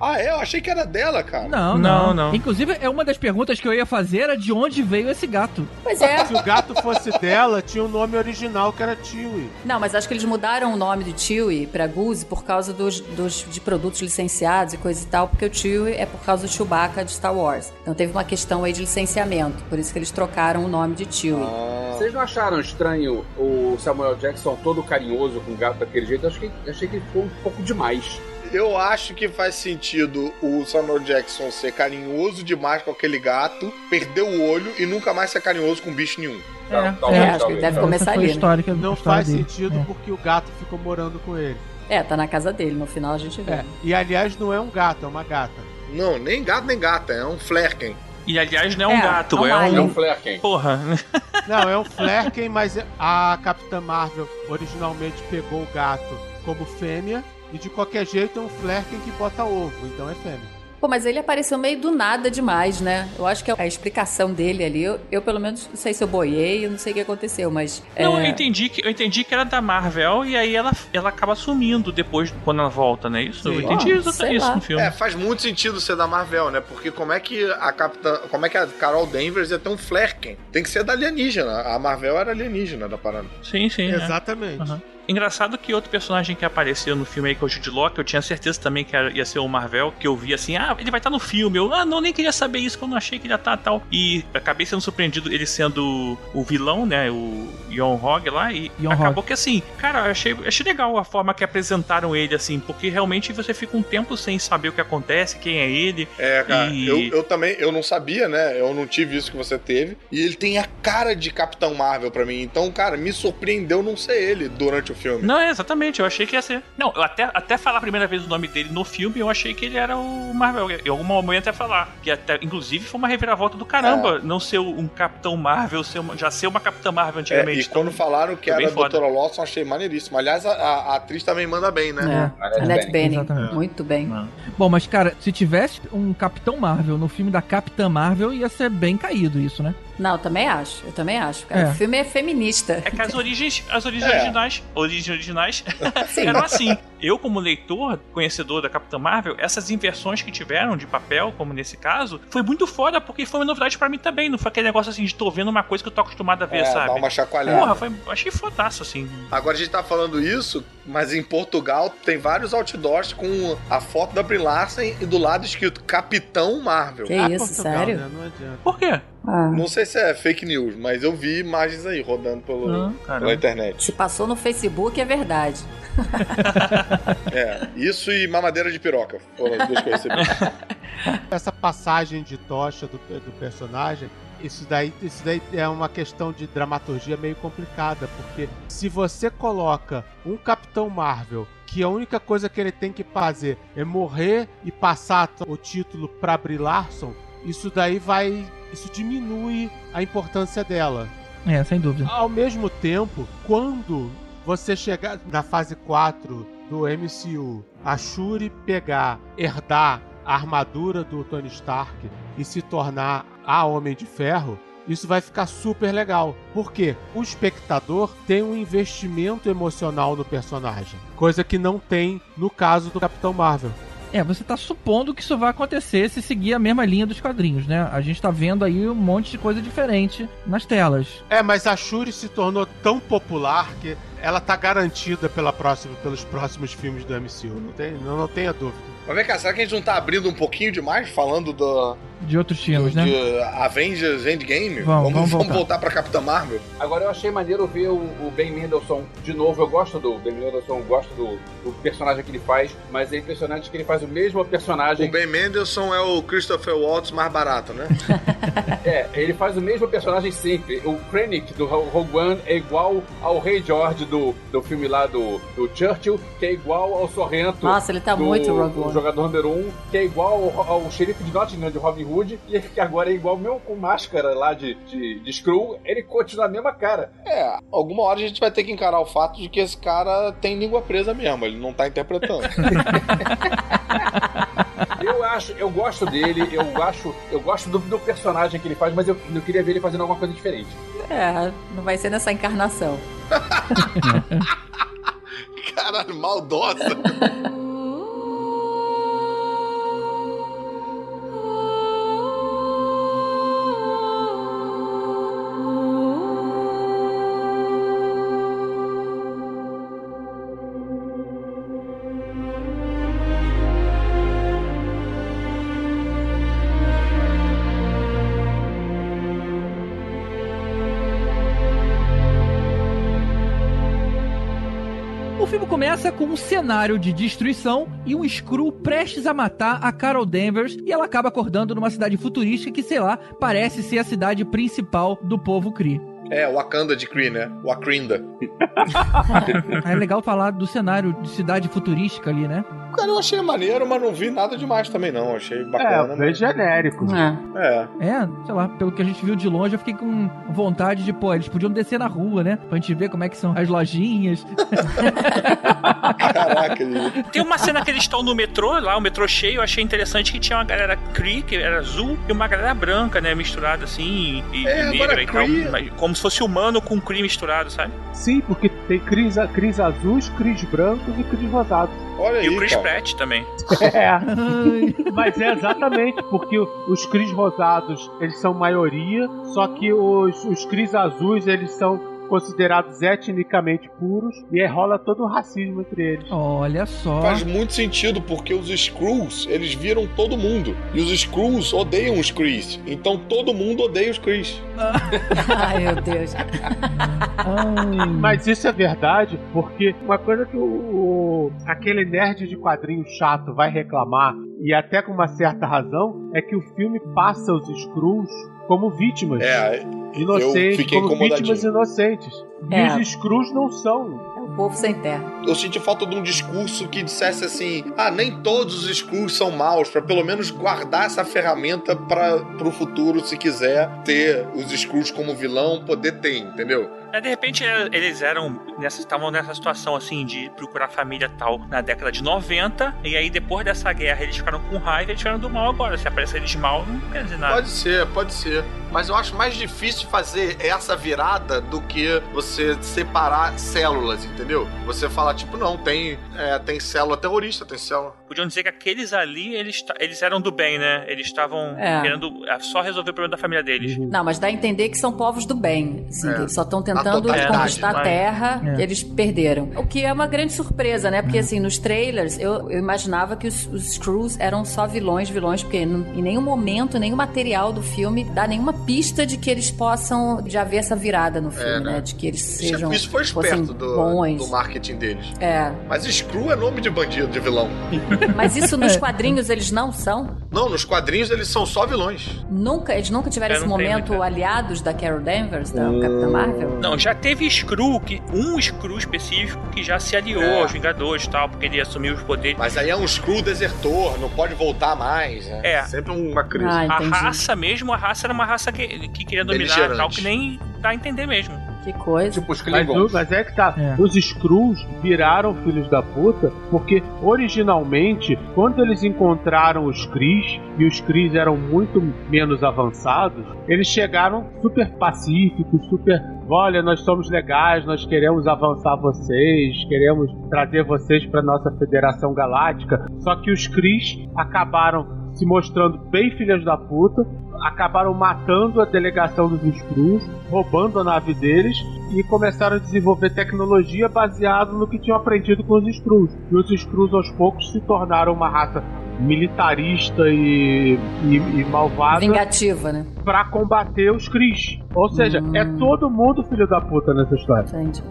ah, é? Eu achei que era dela, cara. Não, Não, não, não. Inclusive, é uma das perguntas que eu ia fazer era de onde veio esse gato. Pois é. Se o gato fosse dela, tinha o nome original que era Chewie. Não, mas acho que eles mudaram o nome de Chewie pra Goose por causa dos, dos- de produtos licenciados e coisa e tal, porque o Chewie é por causa do Chewbacca de Star Wars. Então teve uma questão aí de licenciamento, por isso que eles trocaram o nome de Chewie. Ah, Vocês não acharam estranho o Samuel Jackson todo carinhoso com o gato daquele jeito? Eu achei, achei que ficou um pouco demais. eu acho que faz sentido o Samuel Jackson ser carinhoso demais com aquele gato, perder o olho e nunca mais ser carinhoso com bicho nenhum. É, talvez, É, acho que ele deve Essa começar ali, né? histórica, a Não faz dele. sentido É. porque o gato ficou morando com ele. É, tá na casa dele, no final a gente vê. É. E aliás, não é um gato, é uma gata. Não, nem gato nem gata, é um flerken. E aliás, não é um É, gato, é um é É alien. um. um Flerken. Porra. Não, é um Flerken, mas a Capitã Marvel originalmente pegou o gato como fêmea. E de qualquer jeito é um Flerken que bota ovo, então é fêmea. Pô, mas ele apareceu meio do nada demais, né? Eu acho que a explicação dele ali, eu, eu pelo menos não sei se eu boiei, eu não sei o que aconteceu, mas. Não, é, eu entendi que eu entendi que era da Marvel e aí ela, ela acaba sumindo depois quando ela volta, não é isso? Eu Sim. entendi Ah, isso, isso no filme. É, faz muito sentido ser da Marvel, né? Porque como é que a Capitã. Como é que a Carol Danvers ia ter um Flerken? Tem que ser da alienígena. A Marvel era alienígena da parada. Sim, sim. é. Exatamente. Engraçado que outro personagem que apareceu no filme aí, que é o Jude Law, que eu tinha certeza também que era- ia ser o Marvel, que eu vi assim, ah, ele vai estar no filme. Eu, ah, não, nem queria saber isso, que eu não achei que ele ia estar tal. E acabei sendo surpreendido ele sendo o vilão, né, o Yon Hog lá, e Yon acabou Hog. que assim, cara, eu achei, achei legal a forma que apresentaram ele, assim, porque realmente você fica um tempo sem saber o que acontece, quem é ele. É, cara, E- eu, eu também, eu não sabia, né? Eu não tive isso que você teve. E ele tem a cara de Capitão Marvel pra mim. Então, cara, me surpreendeu não ser ele durante o filme. Não, é exatamente, eu achei que ia ser. Não, eu até, até falar a primeira vez o nome dele no filme, eu achei que ele era o Marvel. Em algum momento até falar. Que até, inclusive, foi uma reviravolta do caramba não ser um Capitão Marvel, ser uma- já ser uma Capitã Marvel É, antigamente. e quando falaram que era a. Doutora Lawson, achei maneiríssimo. Aliás, a, a- a atriz também manda bem, né? É. Annette Annette Bening. Bening. Exatamente. Muito bem. Bom, mas cara, se tivesse um Capitão Marvel no filme da Capitã Marvel, ia ser bem caído isso, né? Não, eu também acho. Eu também acho. Cara. É. O filme é feminista. É que as origens, as origens É. originais, origens originais eram assim. Eu, como leitor, conhecedor da Capitã Marvel, essas inversões que tiveram de papel, como nesse caso, foi muito foda, porque foi uma novidade pra mim também. Não foi aquele negócio assim de tô vendo uma coisa que eu tô acostumado a ver, É, sabe? dá uma chacoalhada. Porra, foi, achei fodaço, assim. Agora a gente tá falando isso, mas em Portugal tem vários outdoors com a foto da Brie Larson e do lado escrito Capitão Marvel. Que Ah, isso, Portugal, sério? né? Não adianta. Por quê? Ah. Não sei se é fake news, mas eu vi imagens aí rodando pelo, Ah, pela internet. Se passou no Facebook, é verdade. É, isso e mamadeira de piroca. Foram as duas coisas que Essa passagem de tocha do, do personagem, isso daí, isso daí é uma questão de dramaturgia meio complicada, porque se você coloca um Capitão Marvel que a única coisa que ele tem que fazer é morrer e passar o título para Brie Larson, isso daí vai, isso diminui a importância dela. É, sem dúvida. Ao mesmo tempo, quando você chegar na fase 4 do MCU, a Shuri pegar, herdar a armadura do Tony Stark e se tornar a Homem de Ferro, isso vai ficar super legal. Porque o espectador tem um investimento emocional no personagem, coisa que não tem no caso do Capitão Marvel. É, você tá supondo que isso vai acontecer se seguir a mesma linha dos quadrinhos, né? A gente tá vendo aí um monte de coisa diferente nas telas. É, mas a Shuri se tornou tão popular que ela tá garantida pela próxima, pelos próximos filmes do MCU, não, tem, não, não tenha dúvida. Mas vem cá, será que a gente não tá abrindo um pouquinho demais falando do, De outros filmes, né? de Avengers Endgame? Vamos, vamos voltar. voltar pra Capitã Marvel? Agora eu achei maneiro ver o, o Ben Mendelsohn de novo. Eu gosto do Ben Mendelsohn, eu gosto do, do personagem que ele faz, mas é impressionante que ele faz o mesmo personagem. O Ben Mendelsohn é o Christopher Waltz mais barato, né? É, ele faz o mesmo personagem sempre. O Krennic do Rogue One é igual ao Rei George do, do filme lá do, do Churchill, que é igual ao Sorrento. Nossa, ele tá do, muito Rogue One. do jogador número 1, um, que é igual ao, ao xerife de Nottingham de Robin Hood, e que agora é igual mesmo com máscara lá de, de, de Skrull, ele continua a mesma cara. É, alguma hora a gente vai ter que encarar o fato de que esse cara tem língua presa mesmo, ele não tá interpretando. Eu acho, eu gosto dele, eu acho, eu gosto do, do personagem que ele faz, mas eu, eu queria ver ele fazendo alguma coisa diferente. É, não vai ser nessa encarnação. Caralho, maldosa. começa com um cenário de destruição e um Skrull prestes a matar a Carol Danvers e ela acaba acordando numa cidade futurística que, sei lá, parece ser a cidade principal do povo Kree. É, Wakanda de Kree, né? Wakrinda. É legal falar do cenário de cidade futurística ali, né? Cara, eu achei maneiro, mas não vi nada demais também, não. Achei É, bacana. bem genérico. É. É. É, sei lá, pelo que a gente viu de longe, eu fiquei com vontade de, pô, eles podiam descer na rua, né? Pra gente ver como é que são as lojinhas. Caraca, ele- Tem uma cena que eles estão no metrô, lá o metrô cheio, eu achei interessante que tinha uma galera Cree, que era azul, e uma galera branca, né, misturada assim, e, É, e negra agora e tal. Mas Como se fosse humano com Cree misturado, sabe? Sim, porque tem cris, cris azuis, cris brancos e cris rosados. Olha aí, E o Chris cara. Pratt também. É, mas é exatamente porque os cris rosados eles são maioria, só que os, os cris azuis eles são considerados etnicamente puros e aí rola todo o racismo entre eles. olha só. Faz muito sentido, porque os Skrulls, eles viram todo mundo. E os Skrulls odeiam os Krees. Então todo mundo odeia os Krees. Ai, meu Deus. Mas isso é verdade, porque uma coisa que o, o- aquele nerd de quadrinho chato vai reclamar, e até com uma certa razão, é que o filme passa os Skrulls como vítimas. É, eu inocentes, fiquei como vítimas inocentes. É. E os Skrulls não são. É o povo sem terra. eu senti falta de um discurso que dissesse assim: ah, nem todos os Skrulls são maus, pra pelo menos guardar essa ferramenta para pro futuro, se quiser ter os Skrulls como vilão, poder ter, entendeu? Mas, de repente é, eles eram nessa estavam nessa situação assim de procurar família tal na década de 90 e aí depois dessa guerra eles ficaram com raiva e eles ficaram do mal agora. Se aparecer eles mal, não quer dizer nada. Pode ser, pode ser. Mas eu acho mais difícil fazer essa virada do que você separar células, entendeu? Você fala, tipo, não, tem, é, tem célula terrorista, tem célula. Podiam dizer que aqueles ali eles, eles eram do bem, né? Eles estavam É. querendo é, só resolver o problema da família deles. Não, mas dá a entender que são povos do bem. Assim, É. que eles só estão Na tentando totalidade, conquistar a terra É. eles perderam. O que é uma grande surpresa, né? Porque assim, nos trailers eu, eu imaginava que os, os Skrulls eram só vilões, vilões, porque em nenhum momento, nenhum material do filme dá nenhuma pista de que eles possam de haver essa virada no filme, É, né? né? De que eles Isso, sejam isso foi fossem esperto do, bons. do marketing deles. É. Mas Screw é nome de bandido, de vilão. Mas isso nos quadrinhos eles não são? Não, nos quadrinhos eles são só vilões. Nunca, eles nunca tiveram Eu esse momento aliados da Carol Danvers, da Hum. Capitã Marvel? Não, já teve Screw, que, um Screw específico que já se aliou É. aos Vingadores e tal, porque ele assumiu os poderes. Mas aí é um Screw desertor, não pode voltar mais. né? É. Sempre uma crise. Ah, A raça mesmo, a raça era uma raça que, que queria dominar e tal, que nem dá a entender mesmo. Que coisa. Tipo os Mas, Klingons. o- mas é que tá. É. Os Skrulls viraram filhos da puta porque originalmente, quando eles encontraram os Kree e os Kree eram muito menos avançados, eles chegaram super pacíficos, super. Olha, nós somos legais, nós queremos avançar vocês, queremos trazer vocês para nossa Federação Galáctica. Só que os Kree acabaram se mostrando bem filhas da puta, acabaram matando a delegação dos Skrulls, roubando a nave deles e começaram a desenvolver tecnologia baseada no que tinham aprendido com os Skrulls. E os Skrulls aos poucos se tornaram uma raça militarista e, e, e malvada Vingativa, né? pra combater os Kree. Ou seja, Hum. é todo mundo filho da puta nessa história. Entendi.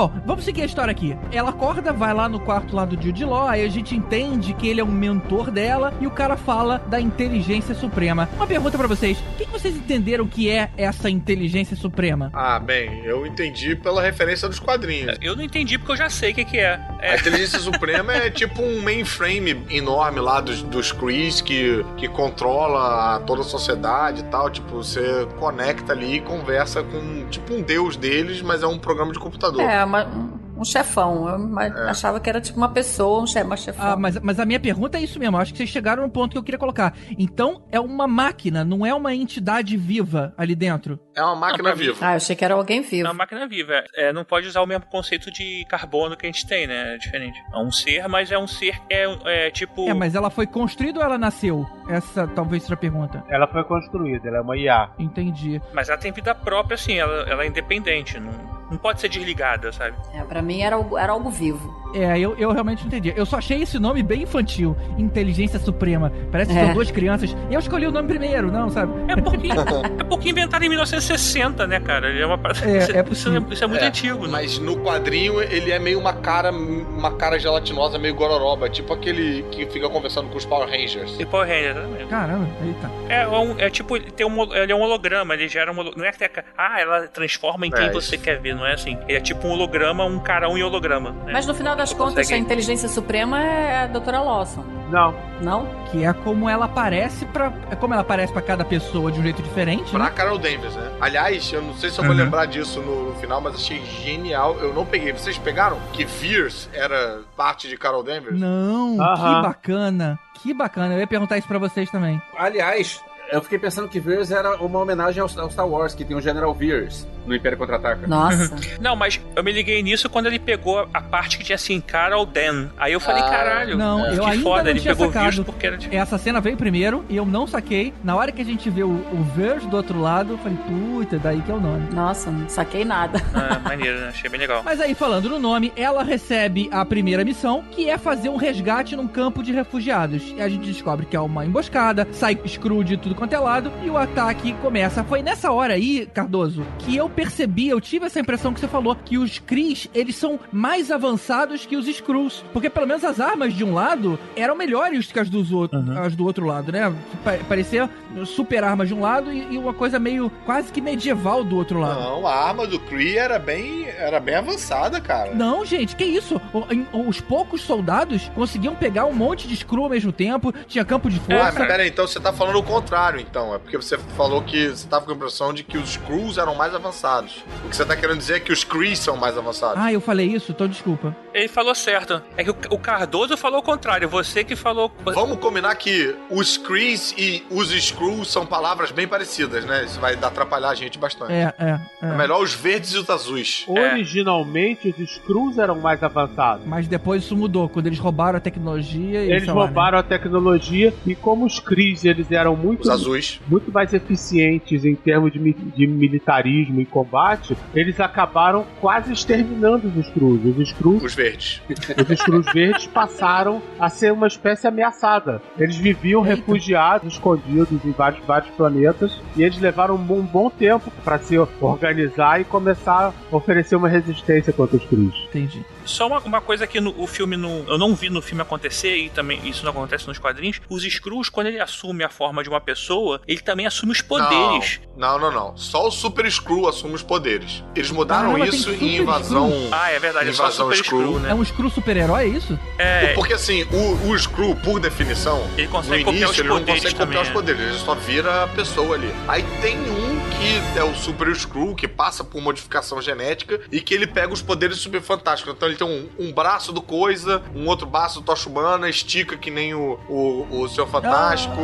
Bom, vamos seguir a história aqui. Ela acorda, vai lá no quarto lá do Jude Law, aí a gente entende que ele é um mentor dela e o cara fala da inteligência suprema. Uma pergunta pra vocês: o que, que vocês entenderam que é essa inteligência suprema? Ah, bem, eu entendi pela referência dos quadrinhos. Eu não entendi porque eu já sei o que, que é. A É, inteligência suprema é tipo um mainframe enorme lá dos, dos Krees que, que controla toda a sociedade e tal. Tipo, você conecta ali e conversa com tipo um deus deles, mas é um programa de computador. É, uma- um chefão. Eu É. achava que era tipo uma pessoa, um chefe, uma chefão. Ah, mas, mas a minha pergunta é isso mesmo. Eu acho que vocês chegaram no ponto que eu queria colocar. Então, é uma máquina, não é uma entidade viva ali dentro. É uma máquina Não, viva. Ah, eu achei que era alguém é vivo. uma máquina viva. É, não pode usar o mesmo conceito de carbono que a gente tem, né? É diferente. É um ser, mas é um ser que é, é tipo. É, mas ela foi construída ou ela nasceu? Essa talvez seja a pergunta. Ela foi construída, ela é uma IA. Entendi. Mas ela tem vida própria, assim, ela, ela é independente. Não, não pode ser desligada, sabe? É, pra mim era algo, era algo vivo. É, eu, eu realmente não entendi. Eu só achei esse nome bem infantil. Inteligência Suprema. Parece que É. são duas crianças. Eu escolhi o nome primeiro, não, sabe? É porque, é porque inventaram em 1960, né, cara? É uma É, isso, é isso é, isso é muito É, antigo, né? Mas no quadrinho ele é meio uma cara, uma cara gelatinosa, meio gororoba, tipo aquele que fica conversando com os Power Rangers. E Power Ranger, exatamente. Caramba, eita. É, um- é tipo, ele, tem um, ele é um holograma, ele gera um holo- Não é que é, ah, ela transforma em quem É, você isso. quer ver, não é assim. Ele é tipo um holograma, um carão em holograma. né? Mas no final das contas, consegue- a inteligência suprema é a Doutora Lawson. Não, Não? Que é como ela aparece pra. É como ela aparece pra cada pessoa de um jeito diferente, Pra né? Carol Danvers, né? Aliás, eu não sei se eu vou Uhum. lembrar disso no, no final, mas achei genial. Eu não peguei. Vocês pegaram que Veers era parte de Carol Danvers? Não, que bacana. Que bacana. Eu ia perguntar isso pra vocês também. Aliás, eu fiquei pensando que Veers era uma homenagem ao, ao Star Wars, que tem o General Veers no Império Contra-Ataca. Nossa. Não, mas eu me liguei nisso quando ele pegou a parte que tinha assim, Carol Dan. Aí eu falei, Ah, caralho, não, que eu ainda foda, não ele tinha pegou sacado. views porque era de... Essa cena veio primeiro e eu não saquei. Na hora que a gente vê o, o Verge do outro lado, eu falei, puta, daí que é o nome. Nossa, não saquei nada. Ah, maneiro, né? Achei bem legal. Mas aí, falando no nome, ela recebe a primeira missão, que é fazer um resgate num campo de refugiados. E a gente descobre que é uma emboscada, sai Screw de tudo quanto é lado, e o ataque começa. Foi nessa hora aí, Cardoso, que eu percebi, eu tive essa impressão que você falou, que os Krees, eles são mais avançados que os Skrulls. Porque pelo menos as armas de um lado eram melhores que as, dos outro, as do outro lado, né? Pa- Parecia super armas de um lado e, e uma coisa meio quase que medieval do outro lado. Não, a arma do Kree era bem, era bem avançada, cara. Não, gente, que isso? O- em- Os poucos soldados conseguiam pegar um monte de screw ao mesmo tempo, tinha campo de Ah, mas força. pera aí, então você tá falando o contrário, então. É porque você falou que você tava com a impressão de que os Skrulls eram mais avançados. O que você tá querendo dizer é que os Kree são mais avançados. Ah, eu falei isso? Então desculpa. Ele falou certo. É que o, Cardoso falou o contrário, você que falou... Vamos combinar que os Krees e os Skrulls são palavras bem parecidas, né? Isso vai atrapalhar a gente bastante. É, é, É é. melhor os verdes e os azuis. originalmente os Skrulls eram mais avançados. Mas depois isso mudou, quando eles roubaram a tecnologia e Eles sei lá, né? roubaram a tecnologia e como os Krees eles eram muito azuis. muito mais eficientes em termos de, de militarismo e combate, eles acabaram quase exterminando os Skrulls. Os Skrulls, Os verdes. os Skrulls verdes passaram a ser uma espécie ameaçada. Eles viviam Eita. refugiados, escondidos em vários, vários planetas, e eles levaram um bom, bom tempo para se organizar e começar a oferecer uma resistência contra os Kree. Entendi. Só uma, uma coisa que no, o filme não, eu não vi no filme acontecer e também isso não acontece nos quadrinhos. Os Skrulls, quando ele assume a forma de uma pessoa, ele também assume os poderes. Não, não, não. Só o Super Skrull assume os poderes. Eles mudaram isso em invasão. Skrull. Ah, é verdade, é só Invasão Super Skrull. Skrull, né? É um Skrull super-herói, é isso? É, Porque assim, o, o Skrull, por definição, Ele no consegue copiar início os ele não consegue copiar também, os é. poderes, ele só vira a pessoa ali. Aí tem um que é o Super Skrull, que passa por modificação genética e que ele pega os poderes super fantásticos. Então ele tem um, um braço do Coisa, um outro braço do Tocha Humana, estica que nem o, o, o Seu Fantástico.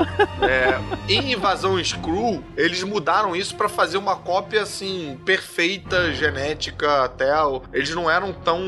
É, em Invasão Skrull, eles mudaram isso pra fazer uma cópia assim, perfeita, genética até. o- Eles não eram tão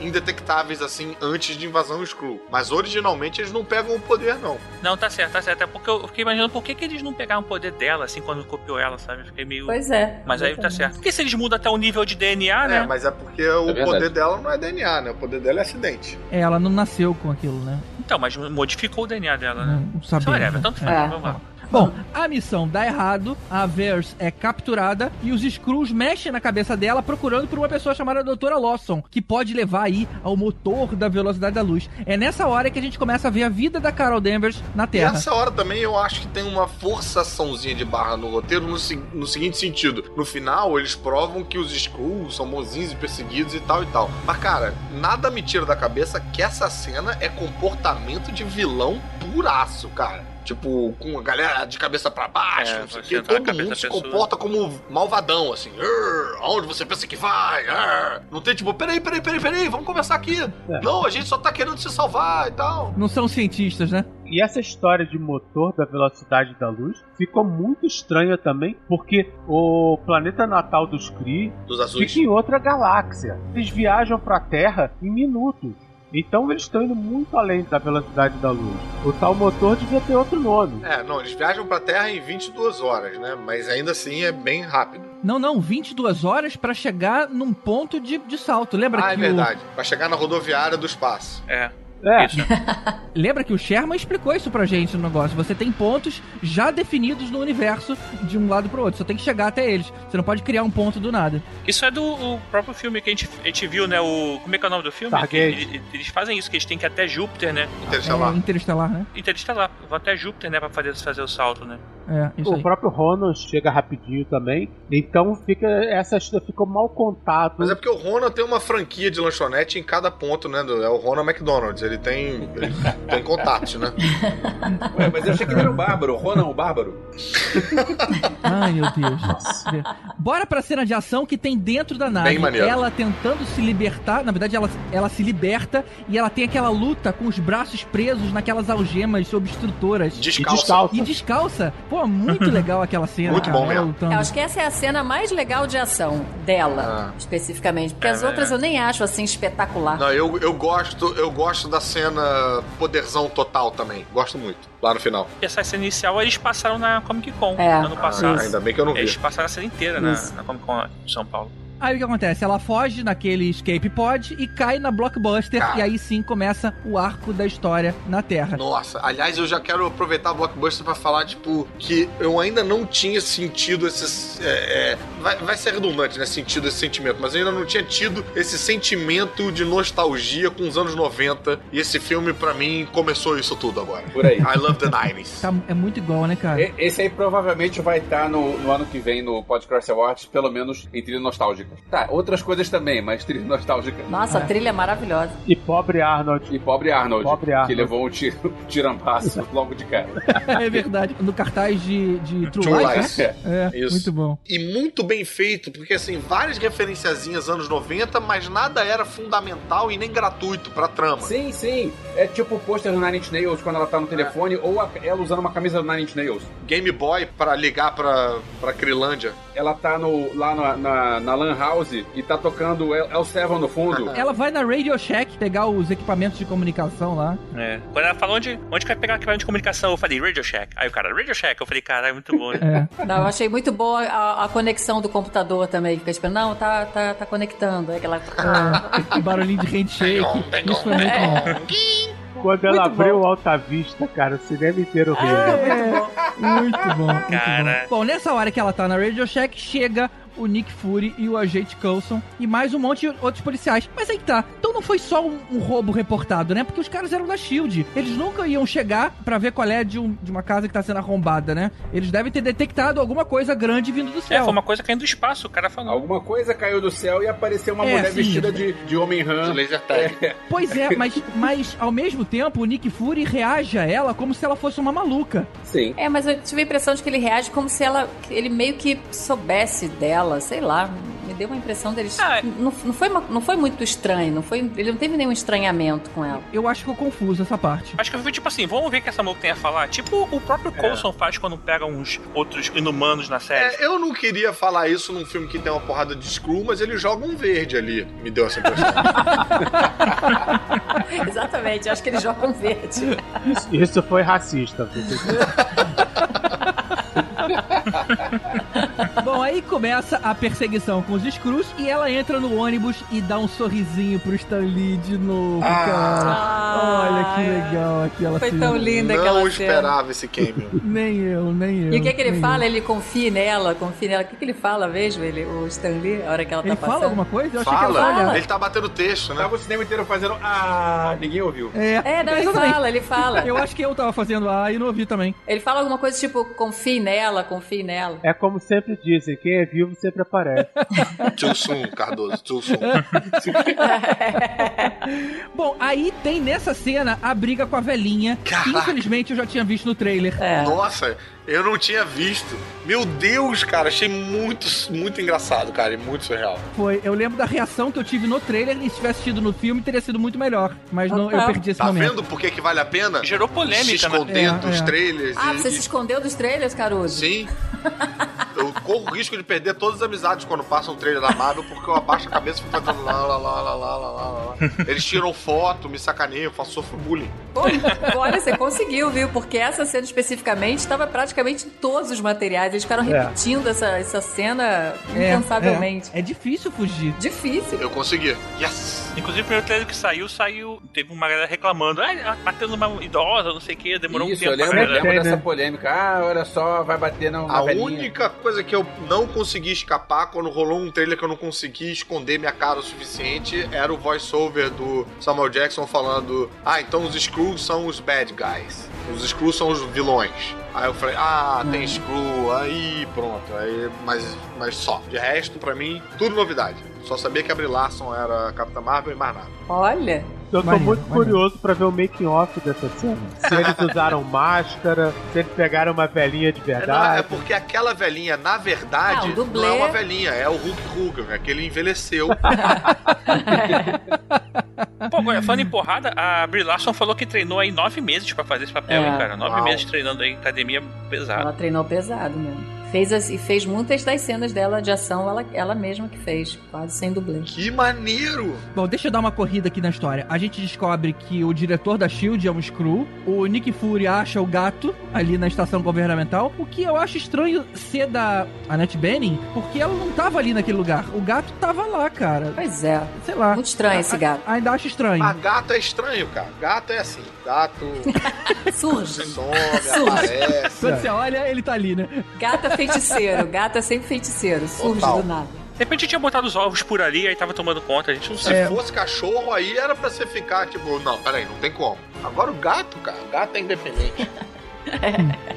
indetectáveis assim antes de Invasão Skrull. Mas originalmente eles não pegam o poder, não. Não, tá certo, tá certo. É porque eu fiquei imaginando por que, que eles não pegaram o poder dela, assim, quando copiou ela, sabe? Eu fiquei meio. Pois é. Mas aí tá certo. Porque se eles mudam até o nível de DNA, né? É, mas é porque o verdade. poder dela não é DNA, né? O poder dela é acidente. É, ela não nasceu com aquilo, né? Então, mas modificou o DNA dela, né? Não, não sabia. Whatever, né? tanto É. faz, É. vamos lá. Bom, a missão dá errado, a Verse é capturada e os Skrulls mexem na cabeça dela procurando por uma pessoa chamada Doutora Lawson, que pode levar aí ao motor da velocidade da luz. É nessa hora que a gente começa a ver a vida da Carol Danvers na E Terra. essa hora também eu acho que tem uma forçaçãozinha de barra no roteiro no, no seguinte sentido. No final, eles provam que os Skrulls são bonzinhos e perseguidos e tal e tal. Mas, cara, nada me tira da cabeça que essa cena é comportamento de vilão puraço, cara. Tipo, com a galera de cabeça pra baixo, É, não sei o quê. na Todo mundo se pessoa. comporta como malvadão, assim. "Arr, aonde você pensa que vai? Arr." Não tem tipo, peraí, peraí, peraí, peraí, vamos conversar aqui. Não, a gente só tá querendo se salvar e tal. Não são cientistas, né? E essa história de motor da velocidade da luz ficou muito estranha também, porque o planeta natal dos Kree Dos azuis. fica em outra galáxia. Eles viajam pra Terra em minutos. Então eles estão indo muito além da velocidade da luz. O tal motor devia ter outro nome. É, não, eles viajam pra Terra em 22 horas, né? Mas ainda assim é bem rápido. Não, não, 22 horas pra chegar num ponto de, de salto. Lembra Ah, que é o- verdade. Pra chegar na rodoviária do espaço. É. É, Isso. Lembra que o Sherman explicou isso pra gente no negócio. Você tem pontos já definidos no universo de um lado pro outro. Só tem que chegar até eles. Você não pode criar um ponto do nada. Isso é do o próprio filme que a gente, a gente viu, né? O, como é que é o nome do filme? Eles, eles fazem isso, que eles têm que ir até Júpiter, né? Interestelar. É interestelar, né? Interestelar. Vão até Júpiter, né? Pra fazer, fazer o salto, né? É, isso o aí. próprio Ronan chega rapidinho também. Então fica essa ficou mal contado. Mas é porque o Rona tem uma franquia de lanchonete em cada ponto, né? É o Rona McDonald's. Ele tem, ele tem contatos, né? Ué, mas eu achei que ele era o Bárbaro, o Ronan o Bárbaro. Ai, meu Deus. Bora pra cena de ação que tem dentro da nave. Bem maneiro. Ela tentando se libertar. Na verdade, ela, ela se liberta e ela tem aquela luta com os braços presos naquelas algemas obstrutoras. Descalço. descalço. E descalça. Pô, muito legal aquela cena. Muito cara, bom ela mesmo. lutando. Eu acho que essa é a cena mais legal de ação dela, Ah. especificamente. Porque É as outras eu nem acho assim espetacular. Não, eu, eu gosto, eu gosto da cena poderzão total também. Gosto muito. Lá no final. Essa cena inicial eles passaram na Comic Con É. ano passado. Ah, ainda bem que eu não vi. Eles passaram a cena inteira na, na Comic Con de São Paulo. Aí o que acontece? Ela foge naquele escape pod e cai na blockbuster. Cara. E aí sim começa o arco da história na Terra. Nossa, aliás, eu já quero aproveitar a Blockbuster pra falar, tipo, que eu ainda não tinha sentido esse. é, é, vai, vai ser redundante, né? Sentido esse sentimento, mas eu ainda não tinha tido esse sentimento de nostalgia com os anos 90. E esse filme, pra mim, começou isso tudo agora. Por aí. I love the 90s. Tá- é muito igual, né, cara? E- Esse aí provavelmente vai estar no, no ano que vem no Podcast Awards, pelo menos em trilha nostálgica. Tá, outras coisas também, mas trilha nostálgica. Nossa, a trilha é maravilhosa. E pobre Arnold. E pobre Arnold, Pobre Arnold. que levou um tiro, tirambaço logo de cara. é verdade. No cartaz de, de True, True Lies, Lies. né? É, Isso. muito bom. E muito bem feito, porque assim, várias referenciazinhas anos 90, mas nada era fundamental e nem gratuito pra trama. Sim, sim. É tipo o pôster do Nine Inch Nails quando ela tá no telefone, ou a- ela usando uma camisa do Nine Inch Nails. Game Boy pra ligar pra, pra Crilândia. Ela tá no, lá na, na, na Lan House e tá tocando El, El Seven no fundo. Ela vai na Radio Shack pegar os equipamentos de comunicação lá. É. Quando ela falou onde, onde que vai pegar equipamento de comunicação, eu falei Radio Shack. Aí o cara, Radio Shack. Eu falei, cara, é muito bom, né? É. Não, eu achei muito boa a, a conexão do computador também. Fica tipo, não, tá, tá, tá conectando. Aí aquela. É, barulhinho de handshake. Isso foi muito bom. Quando ela Muito abriu o Alta Vista, cara, o cinema inteiro riu. É, muito bom. Muito bom, muito Cara. bom. Bom, nessa hora que ela tá na Radio Shack, chega o Nick Fury e o agente Coulson e mais um monte de outros policiais. Mas aí que tá. Então não foi só um, um roubo reportado, né? Porque os caras eram da SHIELD. Eles nunca iam chegar pra ver qual é de, um- de uma casa que tá sendo arrombada, né? Eles devem ter detectado alguma coisa grande vindo do É, céu. foi uma coisa caindo do espaço, o cara falou. Alguma coisa caiu do céu e apareceu uma É, mulher sim. vestida de, de homem De rã. laser tag. Pois é, mas, mas ao mesmo tempo o Nick Fury reage a ela como se ela fosse uma maluca. Sim. É, mas eu tive a impressão de que ele reage como se ela. ele meio que soubesse dela, sei lá. Me deu uma impressão deles. Ah, não, não, foi, uma- não foi muito estranho, não foi, ele não teve nenhum estranhamento com ela. Eu acho que ficou confuso essa parte. Acho que foi tipo assim, vamos ver o que essa maluca tem a falar. Tipo o próprio Coulson faz quando pega uns outros inumanos na série. É, eu não queria falar isso num filme que tem uma porrada de screw, mas ele joga um verde ali. Me deu essa impressão. Exatamente, acho que eles jogam verde. Isso, isso foi racista. Bom, aí começa a perseguição com os Screws e ela entra no ônibus e dá um sorrisinho pro Stan Lee de novo, cara. Olha que legal aquela Foi tão linda aquela não cena. esperava esse cameo. Nem eu, nem eu. E o que, que ele fala? eu. Ele confia nela, confia nela. O que, que ele fala mesmo, ele, o Stan Lee, a hora que ela tá Ele passando? fala alguma coisa? Eu achei que Fala, ela olhava. ele tá batendo texto, né? Tava o cinema inteiro fazendo. Ah, ninguém ouviu. É, É, não, ele fala, ele fala. Eu acho que eu tava fazendo A e não ouvi também. Ele fala alguma coisa tipo, confie nela, confie nela. É como sempre dizem, quem é vivo sempre aparece. Soon, Cardoso, soon. Bom, aí tem nessa cena a briga com a velhinha. que infelizmente eu já tinha visto no trailer. É. Nossa, eu não tinha visto. Meu Deus, cara, achei muito, muito engraçado, cara, e muito surreal. Foi, eu lembro da reação que eu tive no trailer e se tivesse tido no filme teria sido muito melhor. Mas não, eu perdi esse Tá momento. vendo por que, que vale a pena? Gerou Se polêmica, né? esconder É, dos é. trailers. Ah, e- você se e- escondeu dos trailers, Caruso? Sim. Eu corro o risco de perder todas as amizades quando passam um trailer da Marvel, porque eu abaixo a cabeça e fico fazendo lá, lá, lá, lá, lá, lá, lá. Eles tiram foto, me sacaneiam, eu faço sofro bullying. Pô, olha, você conseguiu, viu? Porque essa cena especificamente estava praticamente em todos os materiais. Eles ficaram É. repetindo essa, essa cena É, incansavelmente. É, é difícil fugir. Difícil. Eu consegui. Yes! Inclusive, o primeiro trailer que saiu, saiu. Teve uma galera reclamando. Ah, batendo uma idosa, não sei o que, demorou Isso, um eu tempo lembro, pra eu lembro né? dessa polêmica. Ah, olha só, vai bater na, na A velhinha. única coisa que eu não consegui escapar quando rolou um trailer que eu não consegui esconder minha cara o suficiente era o voice-over do Samuel Jackson falando: Ah, então os Skrulls são os bad guys. Os Skrulls são os vilões. Aí eu falei, ah, tem Skrull, aí pronto. Aí, mas, mas só. De resto, pra mim, tudo novidade. Só sabia que a Brie Larson era Capitã Marvel e mais nada. Olha. Eu tô Maneiro, muito maneiro. curioso pra ver o making off dessa cena. Se eles usaram máscara, se eles pegaram uma velhinha de É, não, é verdade. porque aquela velhinha, na verdade, o dublê. não é uma velhinha, é o Hulk Hogan, é que ele envelheceu. Pô, agora, falando em porrada, a Brie Larson falou que treinou aí nove meses pra fazer esse papel, É. hein, cara? Nove Uau. meses treinando aí em academia pesada. Ela treinou pesado mesmo. Fez as- e fez muitas das cenas dela de ação, ela, ela mesma que fez, quase sem dublê. que maneiro! Bom, deixa eu dar uma corrida aqui na história. A gente descobre que o diretor da SHIELD é um Skrull. O Nick Fury acha o gato ali na estação governamental. O que eu acho estranho ser da Annette Bening, porque ela não tava ali naquele lugar. O gato tava lá, cara. Pois é, Sei lá. muito estranho esse gato. Ainda acho estranho. Ah, gato é estranho, cara. Gato é assim. Gato Surge. some, aparece. Quando você olha, ele tá ali, né? Gata feiticeiro, gata sempre feiticeiro, surge Total. do nada. De repente tinha botado os ovos por ali, aí tava tomando conta, a gente não Se sabe. É. fosse cachorro, aí era pra você ficar tipo, não, peraí, não tem como. Agora o gato, cara, o gato é independente.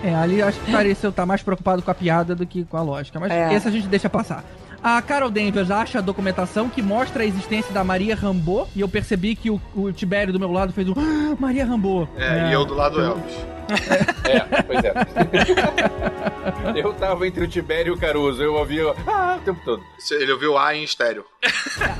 É, ali acho que pareceu estar mais preocupado com a piada do que com a lógica. Mas É. esse a gente deixa passar. A Carol Danvers acha a documentação que mostra a existência da Maria Rambo. E eu percebi que o, o Tibério do meu lado fez um "Ah, Maria Rambo. É, e eu do lado do Elvis. É, pois é. eu tava entre o Tibério e o Caruso, eu ouvia ah, o tempo todo. Ele ouviu A em estéreo.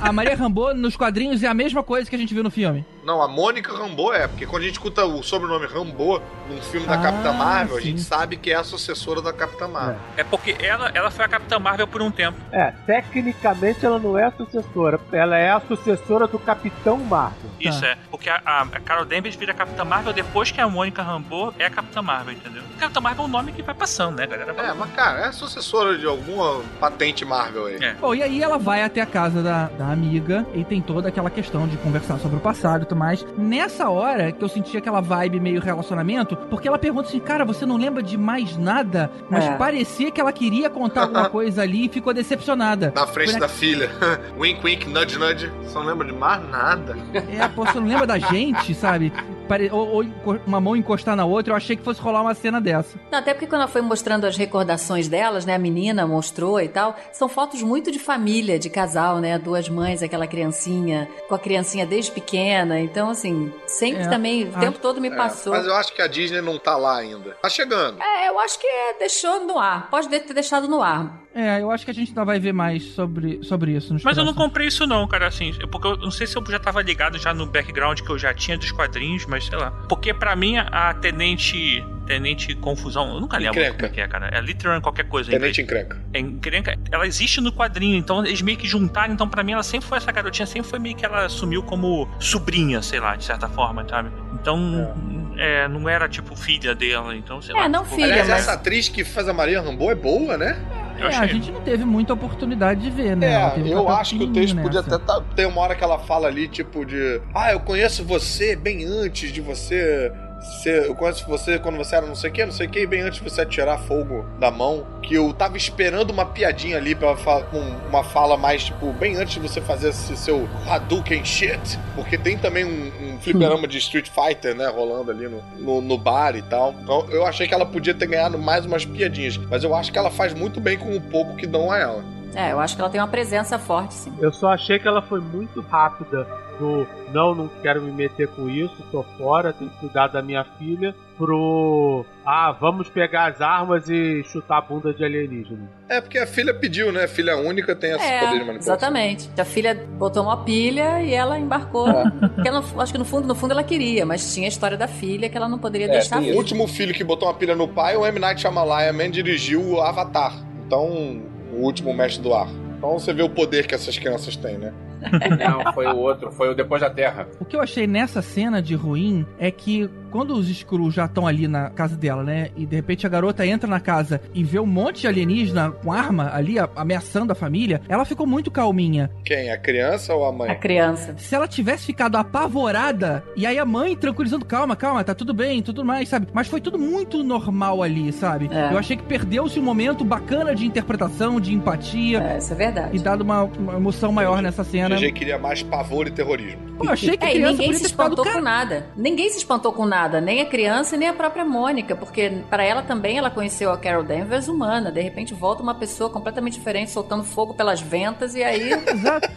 A Maria Rambo nos quadrinhos é a mesma coisa que a gente viu no filme. Não, a Mônica Rambo é, porque quando a gente escuta o sobrenome Rambo num filme da Ah, Capitã Marvel, a sim. gente sabe que é a sucessora da Capitã Marvel. É porque ela, ela foi a Capitã Marvel por um tempo. É, tecnicamente ela não é a sucessora. Ela é a sucessora do Capitão Marvel. Isso é. Porque a, a, a Carol Danvers vira a Capitã Marvel depois que a Mônica Rambeau é a Capitã Marvel, entendeu? Capitã Marvel é um nome que vai passando, né, galera? É, mas cara, é sucessora de alguma patente Marvel aí. É. Bom, e aí ela vai até a casa da, da amiga e tem toda aquela questão de conversar sobre o passado e tudo mais. Nessa hora que eu senti aquela vibe meio relacionamento, porque ela pergunta assim, cara, você não lembra de mais nada? Mas É. parecia que ela queria contar alguma coisa ali e ficou decepcionada. Na frente da filha. wink, wink, nudge, nudge. Você não lembra de mais nada. É, pô, você não lembra da gente, sabe? Pare- Ou, ou uma mão encostar na outra, eu achei que fosse rolar uma cena dessa. Não, até porque quando ela foi mostrando as recordações delas, né? A menina mostrou e tal. São fotos muito de família, de casal, né? Duas mães, aquela criancinha, com a criancinha desde pequena. Então, assim, sempre É. também, o Ah. tempo todo me É, passou. mas eu acho que a Disney não tá lá ainda. Tá chegando. É, eu acho que é, deixou no ar. Pode ter deixado no ar. É, eu acho que a gente ainda vai ver mais sobre, sobre isso nos Mas eu não comprei isso não, cara, assim, porque eu não sei se eu já tava ligado já no background que eu já tinha dos quadrinhos, mas sei lá. Porque pra mim a Tenente Tenente Confusão, eu nunca lembro Encrenca. como é que é, cara. É literalmente qualquer coisa. Tenente encrenca. É encrenca, ela existe no quadrinho, então eles meio que juntaram, então pra mim ela sempre foi essa garotinha, sempre foi meio que ela assumiu como sobrinha, sei lá, de certa forma, sabe? Então, é, não era tipo filha dela, então sei É, lá. não tipo, filha, Aliás, mas- essa atriz que faz a Maria Rambo é boa, né? É, a achei. gente não teve muita oportunidade de ver, né? É, eu acho que o texto podia nessa. até tá, ter uma hora que ela fala ali, tipo, de Ah, eu conheço você bem antes de você. Ser- eu conheço você quando você era não sei o que, não sei o que, bem antes de você atirar fogo da mão. Que eu tava esperando uma piadinha ali pra falar com uma fala mais, tipo, bem antes de você fazer esse seu Hadouken shit. Porque tem também um, um fliperama de Street Fighter, né, rolando ali no, no, no bar e tal. Então eu achei que ela podia ter ganhado mais umas piadinhas. Mas eu acho que ela faz muito bem com o pouco que dão a ela. É, eu acho que ela tem uma presença forte, sim. Eu só achei que ela foi muito rápida do não, não quero me meter com isso, tô fora, tenho que cuidar da minha filha, pro ah, vamos pegar as armas e chutar a bunda de alienígena. É porque a filha pediu, né? Filha única tem esse É, poder de manipulação. exatamente. A filha botou uma pilha e ela embarcou. Porque ela, acho que no fundo, no fundo ela queria, mas tinha a história da filha que ela não poderia É, deixar. O último filho que botou uma pilha no pai, o M. Night Shyamalan dirigiu o Avatar. Então, último mestre do ar. Então você vê o poder que essas crianças têm, né? Não, foi o outro, foi o Depois da Terra. O que eu achei nessa cena de ruim é que quando os Skrulls já estão ali na casa dela, né? E de repente a garota entra na casa e vê um monte de alienígena com arma ali a- ameaçando a família, ela ficou muito calminha. Quem? A criança ou a A mãe? criança. Se ela tivesse ficado apavorada, e aí a mãe tranquilizando, calma, calma, tá tudo bem, tudo mais, sabe? Mas foi tudo muito normal ali, sabe? É. Eu achei que perdeu-se um momento bacana de interpretação, de empatia, É, isso é verdade. e dado uma, uma emoção maior nessa cena. GG queria mais pavor e terrorismo. Pô, eu achei que É, e criança ninguém se espantou com nada. Ninguém se espantou com nada, nem a criança, nem a própria Mônica, porque para ela também ela conheceu a Carol Danvers humana. De repente volta uma pessoa completamente diferente, soltando fogo pelas ventas, e aí.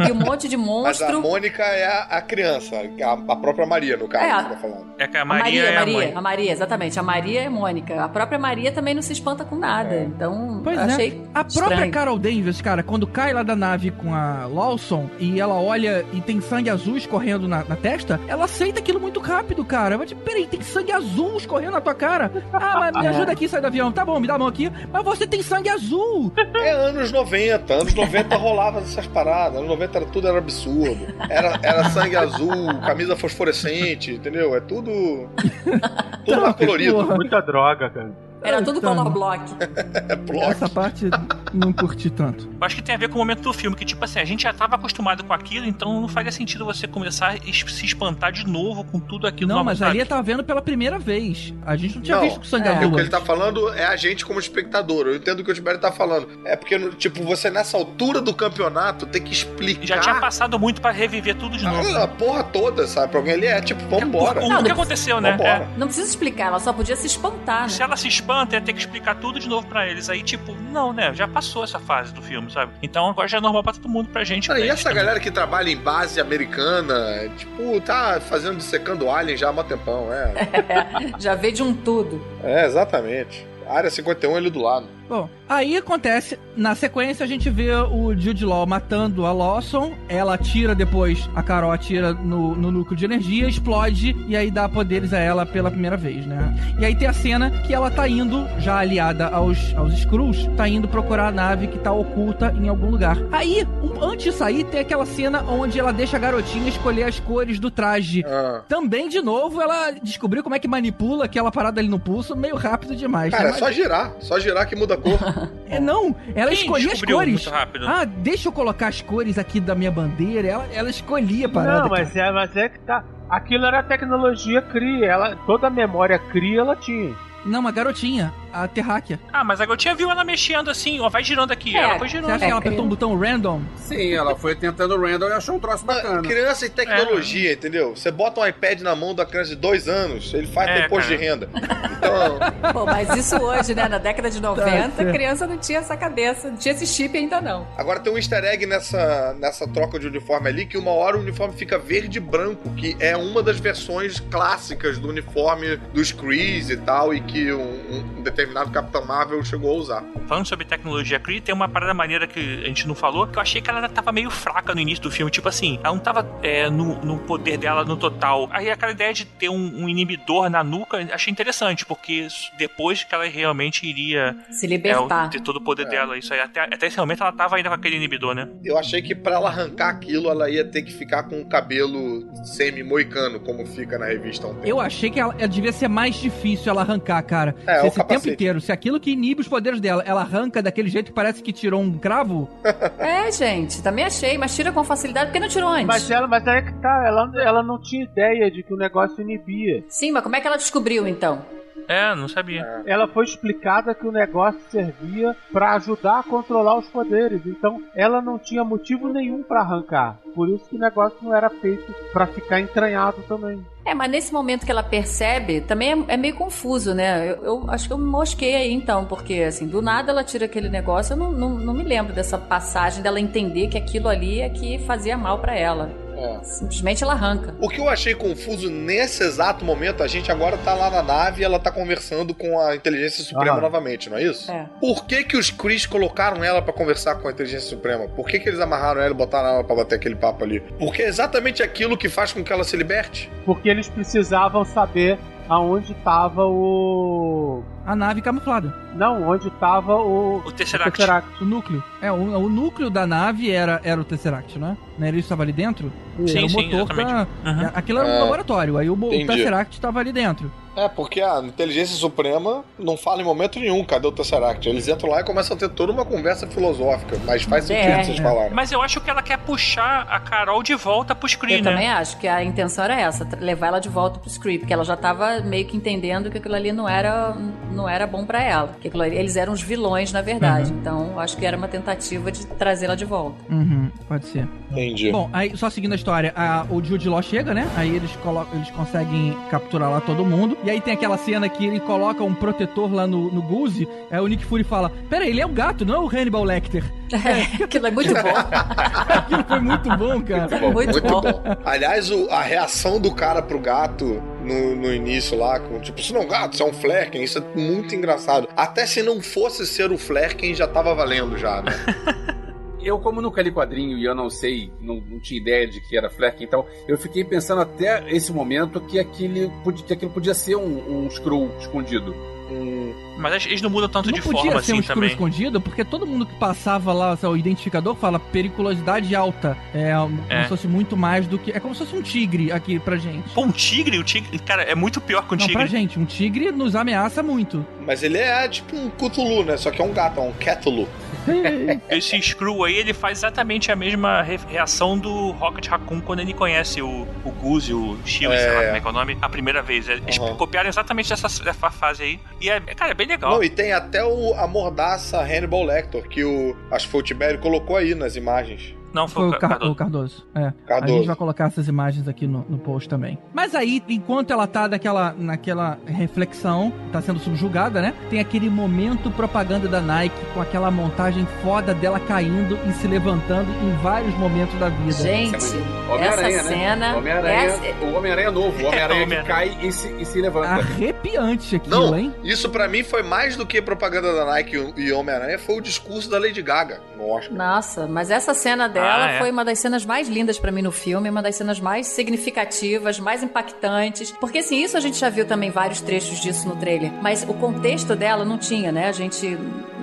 E um monte de Mas a monstro. Mônica é a, a criança, a, a própria Maria, no caso, É, a- que você tá falando. É que a A Maria, Maria, é a Maria, mãe. a Maria, exatamente. A Maria é Mônica. A própria Maria também não se espanta com nada. Então, Pois é. achei. A própria estranho. Carol Danvers, cara, quando cai lá da nave com a Lawson e ela olha e tem sangue azul escorrendo na, na testa, ela aceita aquilo muito rápido, cara. Mas, tipo, peraí, tem sangue azul escorrendo na tua cara? Ah, mas me ajuda aqui, sai do avião. Tá bom, me dá a mão aqui. Mas você tem sangue azul. É anos 90. Anos 90 rolava essas paradas. Anos 90 era, tudo era absurdo. Era, era sangue azul, camisa fosforescente, entendeu? É tudo. Tudo mais colorido. Porra. Muita droga, cara. Era tudo Então. color block. É bloco. Essa parte não curti tanto. Eu acho que tem a ver com o momento do filme, que tipo assim, a gente já tava acostumado com aquilo, então não faria sentido você começar a se espantar de novo com tudo aquilo. Não, mas sabe? ali eu tava vendo pela primeira vez. A gente não tinha Não, visto com sangue é. O que ele tá falando é a gente como espectador. Eu entendo o que o Tibério tá falando. É porque, tipo, você nessa altura do campeonato tem que explicar Já tinha passado muito pra reviver tudo de novo. a, a porra toda, sabe? Pra alguém ali é tipo, vambora. O, o Não, que não- aconteceu, né? Vambora. Não precisa explicar, ela só podia se espantar, É, né? se ela se espanta, ia ter que explicar tudo de novo pra eles. Aí, tipo, não, né? Já passou essa fase do filme, sabe? Então agora já é normal pra todo mundo, pra gente. Cara, pra e essa também. galera que trabalha em base americana, tipo, tá fazendo dissecando alien já há mó tempão, é. Já veio de um tudo. É, exatamente. Área 51 é ali do lado. Bom, aí acontece, na sequência a gente vê o Jude Law matando a Lawson, ela atira depois, a Carol atira no, no núcleo de energia, explode e aí dá poderes a ela pela primeira vez, né? E aí tem a cena que ela tá indo, já aliada aos, aos Skrulls, tá indo procurar a nave que tá oculta em algum lugar. Aí, um- antes de sair, tem aquela cena onde ela deixa a garotinha escolher as cores do traje. Ah. Também, de novo, ela descobriu como é que manipula aquela parada ali no pulso meio rápido demais. Cara, né? é só girar. Só girar que muda cor. É, não, ela Quem escolhia as cores. muito rápido? Ah, deixa eu colocar as cores aqui da minha bandeira. Ela, ela escolhia a parada. Não, mas é, mas é que tá. Aquilo era tecnologia CRI, ela, toda a memória CRI ela tinha. Não, uma garotinha, a terráquea. Ah, mas a garotinha viu ela mexendo assim, ó, vai girando aqui. É, ela foi Você girando. acha que ela apertou um botão random? Sim, ela foi tentando random e achou um troço bacana. Criança e tecnologia, entendeu? Você bota um iPad na mão da criança de dois anos, ele faz É, depois cara. de renda. Então, Pô, mas isso hoje, né? Na década de 90, certo. criança não tinha essa cabeça, não tinha esse chip ainda não. agora tem um easter egg nessa, nessa troca de uniforme ali, que uma hora o uniforme fica verde e branco, que é uma das versões clássicas do uniforme dos Krees e tal, e que um, um determinado Capitão Marvel chegou a usar. Falando sobre tecnologia Kree, tem uma parada maneira que a gente não falou, que eu achei que ela tava meio fraca no início do filme. Tipo assim, ela não tava é, no, no poder dela no total. Aí aquela ideia de ter um, um inibidor na nuca, achei interessante, porque depois que ela realmente iria Se é, libertar. ter todo o poder dela, isso aí. Até, até esse momento ela tava ainda com aquele inibidor, né? Eu achei que pra ela arrancar aquilo, ela ia ter que ficar com o cabelo semi-moicano, como fica na revista há um tempo. Eu achei que ela, ela devia ser mais difícil ela arrancar, cara. É, se o esse tempo capacete. Inteiro, se aquilo que inibe os poderes dela, ela arranca daquele jeito que parece que tirou um cravo, É, gente, também achei, mas tira com facilidade, porque não tirou antes? Mas ela, mas é que tá, ela, ela não tinha ideia de que o negócio inibia. Sim, mas como é que ela descobriu então? É, não sabia. Ela foi explicada que o negócio servia pra ajudar a controlar os poderes. Então, ela não tinha motivo nenhum pra arrancar. Por isso que o negócio não era feito pra ficar entranhado também. É, mas nesse momento que ela percebe, também é, é meio confuso, né? Eu, eu acho que eu me mosquei aí então, porque assim, do nada ela tira aquele negócio, eu não, não, não me lembro dessa passagem dela entender que aquilo ali é que fazia mal pra ela. É. Simplesmente ela arranca. O que eu achei confuso nesse exato momento, a gente agora tá lá na nave e ela tá conversando com a Inteligência Suprema Ah. novamente, não é isso? É. Por que que os Chris colocaram ela pra conversar com a Inteligência Suprema? Por que que eles amarraram ela e botaram ela pra bater aquele papo ali? Porque é exatamente aquilo que faz com que ela se liberte. Porque eles precisavam saber aonde tava o. a nave camuflada. Não, onde tava o. O Tesseract. O núcleo. É, o, o núcleo da nave era, era o Tesseract, não é? Não era isso que estava ali dentro? Sim, era o sim, motor da... Uhum. Aquilo era um É. laboratório, aí o, o. Tesseract estava ali dentro. É, porque a Inteligência Suprema não fala em momento nenhum cadê o Tesseract. Eles entram lá e começam a ter toda uma conversa filosófica. Mas faz sentido É. vocês É. falarem. Mas eu acho que ela quer puxar a Carol de volta pros Kree, Eu né? também acho que a intenção era essa, levar ela de volta pro script, porque ela já tava meio que entendendo que aquilo ali não era, não era bom pra ela. Que aquilo ali- eles eram os vilões, na verdade. Então, acho que era uma tentativa de trazê-la de volta. Uhum, pode ser. Entendi. Bom, aí só seguindo a história, a- o Jude Law chega, né? Aí eles, colocam, eles conseguem capturar lá todo mundo. E aí tem aquela cena que ele coloca um protetor lá no, no Guzi. Aí o Nick Fury fala: Pera, ele é o gato, não é o Hannibal Lecter. É, aquilo é muito bom. Aquilo foi muito bom, cara. Bom, Muito muito, bom. bom. Aliás, o- a reação do cara pro gato no, no início lá, com tipo, isso não é um gato, isso é um Flerken, isso é muito engraçado. Até se não fosse ser o Flerken, já tava valendo já, né? Eu, como nunca li quadrinho e eu não sei, não, não tinha ideia de que era Fleck, então eu fiquei pensando até esse momento que, aquele, que aquilo podia ser um, um Skrull escondido. Hum, Mas eles não mudam tanto não de podia forma ser um assim escuro também. escondido, porque todo mundo que passava lá, o identificador fala periculosidade alta. É, como É. se fosse muito mais do que. É como se fosse um tigre aqui pra gente. Pô, um tigre, o tigre, cara, é muito pior que um Não, pra tigre. gente, um tigre nos ameaça muito. mas ele é tipo um Cthulhu, né? Só que é um gato, é um Cthulhu. Esse Screw aí, ele faz exatamente a mesma re- reação do Rocket Raccoon quando ele conhece o, o Goose, o Shield, sei lá É. como é que é o nome, a primeira vez. Eles Uhum. copiaram exatamente essa, essa fase aí. E é, cara, é bem legal. Não, e tem até o, a mordaça Hannibal Lecter, que o, acho que foi o Tibério colocou aí nas imagens. Não, foi, Foi o o, Ca- Car- Cardoso. o Cardoso. É. A Cardoso. gente vai colocar essas imagens aqui no, no post também. Mas aí, enquanto ela tá naquela, naquela reflexão, tá sendo subjugada, né? Tem aquele momento propaganda da Nike com aquela montagem foda dela caindo e se levantando em vários momentos da vida. Gente, essa cena. né? Homem-Aranha, essa- o Homem-Aranha novo, o Homem-Aranha que Homem-Aranha. cai e se, e se levanta. Arrepiante aquilo, Não, hein? isso pra mim foi mais do que propaganda da Nike e Homem-Aranha, foi o discurso da Lady Gaga no Oscar. Nossa, mas essa cena dela Ah, é? foi uma das cenas mais lindas pra mim no filme, uma das cenas mais significativas, mais impactantes. Porque assim, isso a gente já viu também vários trechos disso no trailer, mas o contexto dela não tinha, né? A gente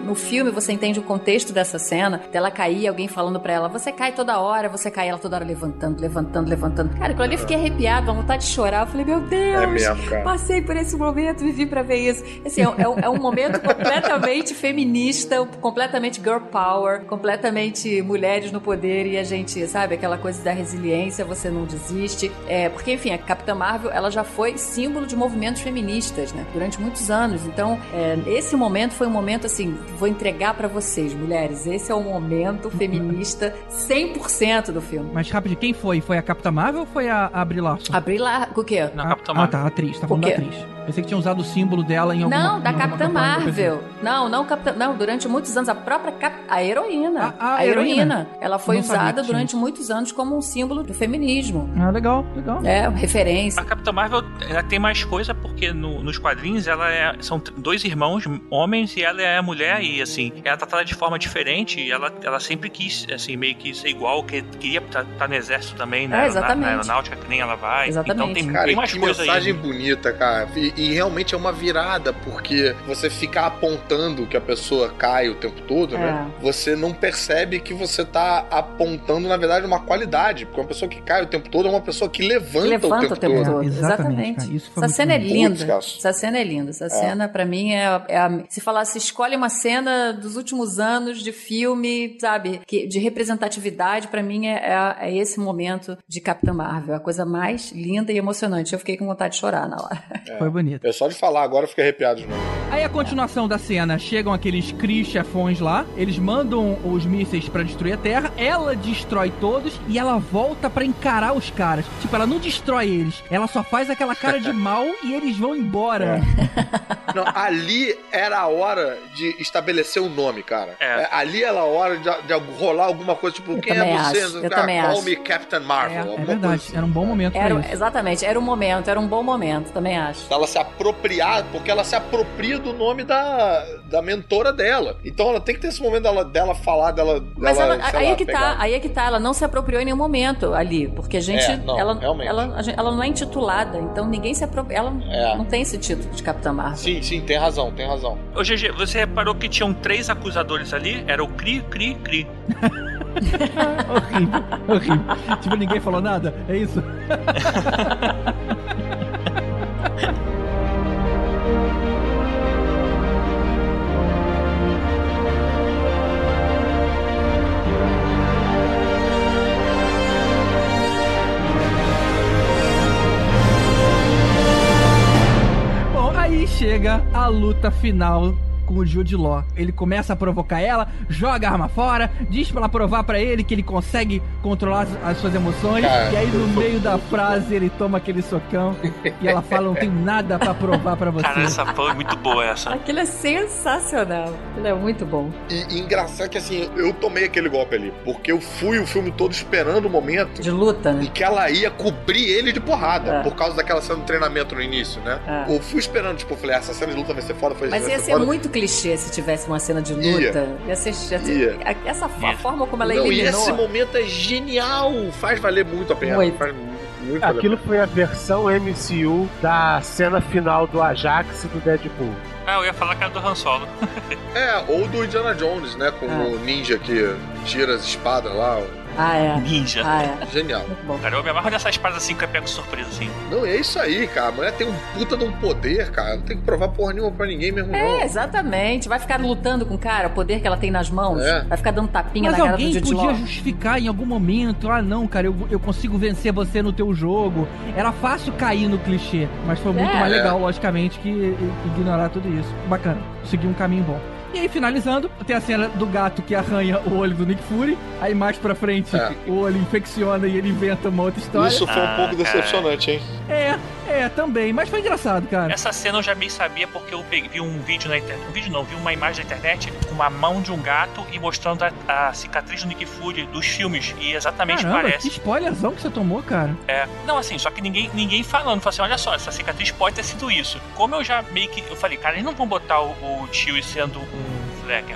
no filme você entende o contexto dessa cena, dela cair, alguém falando pra ela, você cai toda hora, você cai, ela toda hora levantando, levantando, levantando. Cara, quando eu fiquei arrepiada, dá vontade de chorar. Eu falei, meu Deus, É mesmo, cara. passei por esse momento, vivi pra ver isso. Assim, é, um- é é um momento completamente feminista, completamente girl power, completamente mulheres no poder e a gente, sabe, aquela coisa da resiliência, você não desiste. É, porque, enfim, a Capitã Marvel, ela já foi símbolo de movimentos feministas, né, durante muitos anos. Então, é, esse momento foi um momento, assim, vou entregar pra vocês, mulheres, esse é o momento feminista 100% do filme. Mas rápido, quem foi? Foi a Capitã Marvel ou foi a, a Brie Larson? Abrir lá, o quê? Na Ah, Capitã ah, Marvel. tá, a atriz. Tá falando da atriz. Pensei que tinha usado o símbolo dela em alguma Não, da Capitã Marvel. Não, não, Capitã. Não, durante muitos anos, a própria cap... a heroína. A- a heroína. Ela foi Não usada durante muitos anos como um símbolo do feminismo. Ah, legal, legal. É, referência. A Capitã Marvel ela tem mais coisa porque no- nos quadrinhos ela é, são dois irmãos homens e ela é a mulher e assim ela tá tratada de forma diferente e ela, ela sempre quis assim meio que ser igual que queria estar no exército também né É, na, exatamente. na aeronáutica que nem ela vai Exatamente. então tem, Cara, tem e mais que coisa mensagem aí bonita, cara. E, e realmente é uma virada, porque você ficar apontando que a pessoa cai o tempo todo, né? É. Você não percebe que você tá apontando, na verdade, uma qualidade. Porque uma pessoa que cai o tempo todo é uma pessoa que levanta, Levanta o tempo, todo. É, exatamente, Exatamente. cara, isso foi Essa muito cena é linda. Essa cena é linda. Essa cena, pra mim, é, é a- Se falasse, escolhe uma cena dos últimos anos de filme, sabe? Que, de representatividade, pra mim, é, é- é esse momento de Capitã Marvel. A coisa mais linda e emocionante. Eu fiquei com vontade de chorar na hora. Foi bonito. É só de falar, agora eu fiquei arrepiado de novo. Aí a continuação da cena, chegam aqueles Kree chefões lá, eles mandam os mísseis pra destruir a Terra, ela destrói todos e ela volta pra encarar os caras. Tipo, ela não destrói eles, ela só faz aquela cara de mal e eles vão embora. Não, ali era a hora de estabelecer o nome, cara. É. É, ali era a hora de, de rolar alguma coisa, tipo, Eu quem é também você? acho, eu Ah, também Call acho. me Captain É, Marvel. é alguma verdade, coisa assim. era um bom momento pra Era, isso. exatamente, era um momento, era um bom momento, também acho. Ela se apropriar, porque ela se apropria do nome da, da mentora dela. Então ela tem que ter esse momento dela, dela falar, dela. Mas dela, ela, sei aí lá, é que pegar. tá, aí é que tá, ela não se apropriou em nenhum momento ali, porque a gente, É, não, ela, realmente. ela, a gente- ela não é intitulada, então ninguém se apropria, ela É. não tem esse título de Capitã Marvel. Sim, sim, tem razão, tem razão. Ô GG, você reparou que tinham três acusadores ali? Era o Cri, Cri, Cri. horrível, horrível. Tipo, ninguém falou nada, é isso? luta final com o Jude Law. Ele começa a provocar ela, joga a arma fora, diz pra ela provar pra ele que ele consegue controlar as, as suas emoções. Cara, e aí no meio da frase ele toma aquele socão e ela fala: Não tenho nada pra provar pra você. Cara, essa foi muito boa essa. Aquilo é sensacional. Aquilo é muito bom. E, e engraçado que assim, eu tomei aquele golpe ali, porque eu fui o filme todo esperando o momento De luta, né? que ela ia cobrir ele de porrada, É. por causa daquela cena do treinamento no início, né? É. Eu fui esperando, tipo, eu falei, ah, essa cena de luta vai ser foda, foi Mas ia ser ser foda. muito clichê se tivesse uma cena de luta. Ia. Ia, ser. Ia ser Ia. a- Essa a Ia. forma como ela Não, e eliminou. esse momento é genial, faz valer muito a pena. Muito. Faz muito Aquilo foi a versão MCU da cena final do Ajax e do Deadpool. Ah, eu ia falar que era do Han Solo. É, ou do Indiana Jones, né? Com Ah. o ninja que tira as espadas lá. Ah, é. Ninja. Ah, é. Genial. Muito bom. Cara, eu me amarro nessas espadas assim que eu pego surpresa assim. Não, é isso aí, cara. A mulher tem um puta de um poder, cara. Não tem que provar porra nenhuma pra ninguém mesmo, É, não. exatamente. Vai ficar lutando com o cara, o poder que ela tem nas mãos. É. Vai ficar dando tapinha Mas na cara do alguém Jude podia justificar em algum momento, ah não, cara, eu, eu consigo vencer você no teu jogo. Era fácil cair no clichê, mas foi muito É. mais É. legal, logicamente, que ignorar tudo isso. Bacana, seguir um caminho bom. E aí, finalizando, tem a cena do gato que arranha o olho do Nick Fury. Aí mais pra frente, É. o olho infecciona e ele inventa uma outra história. Isso foi um Ah, pouco decepcionante, hein? É, é, também. Mas foi engraçado, cara. Essa cena eu já meio sabia porque eu vi um vídeo na internet. Um vídeo não, vi uma imagem na internet com uma mão de um gato e mostrando a, a cicatriz do Nick Fury dos filmes. E exatamente Caramba, parece. que spoilerzão que você tomou, cara. É. Não, assim, só que ninguém, ninguém falando. Falou assim, olha só, essa cicatriz pode ter sido isso. Como eu já meio que. Eu falei, cara, eles não vão botar o, o tio sendo um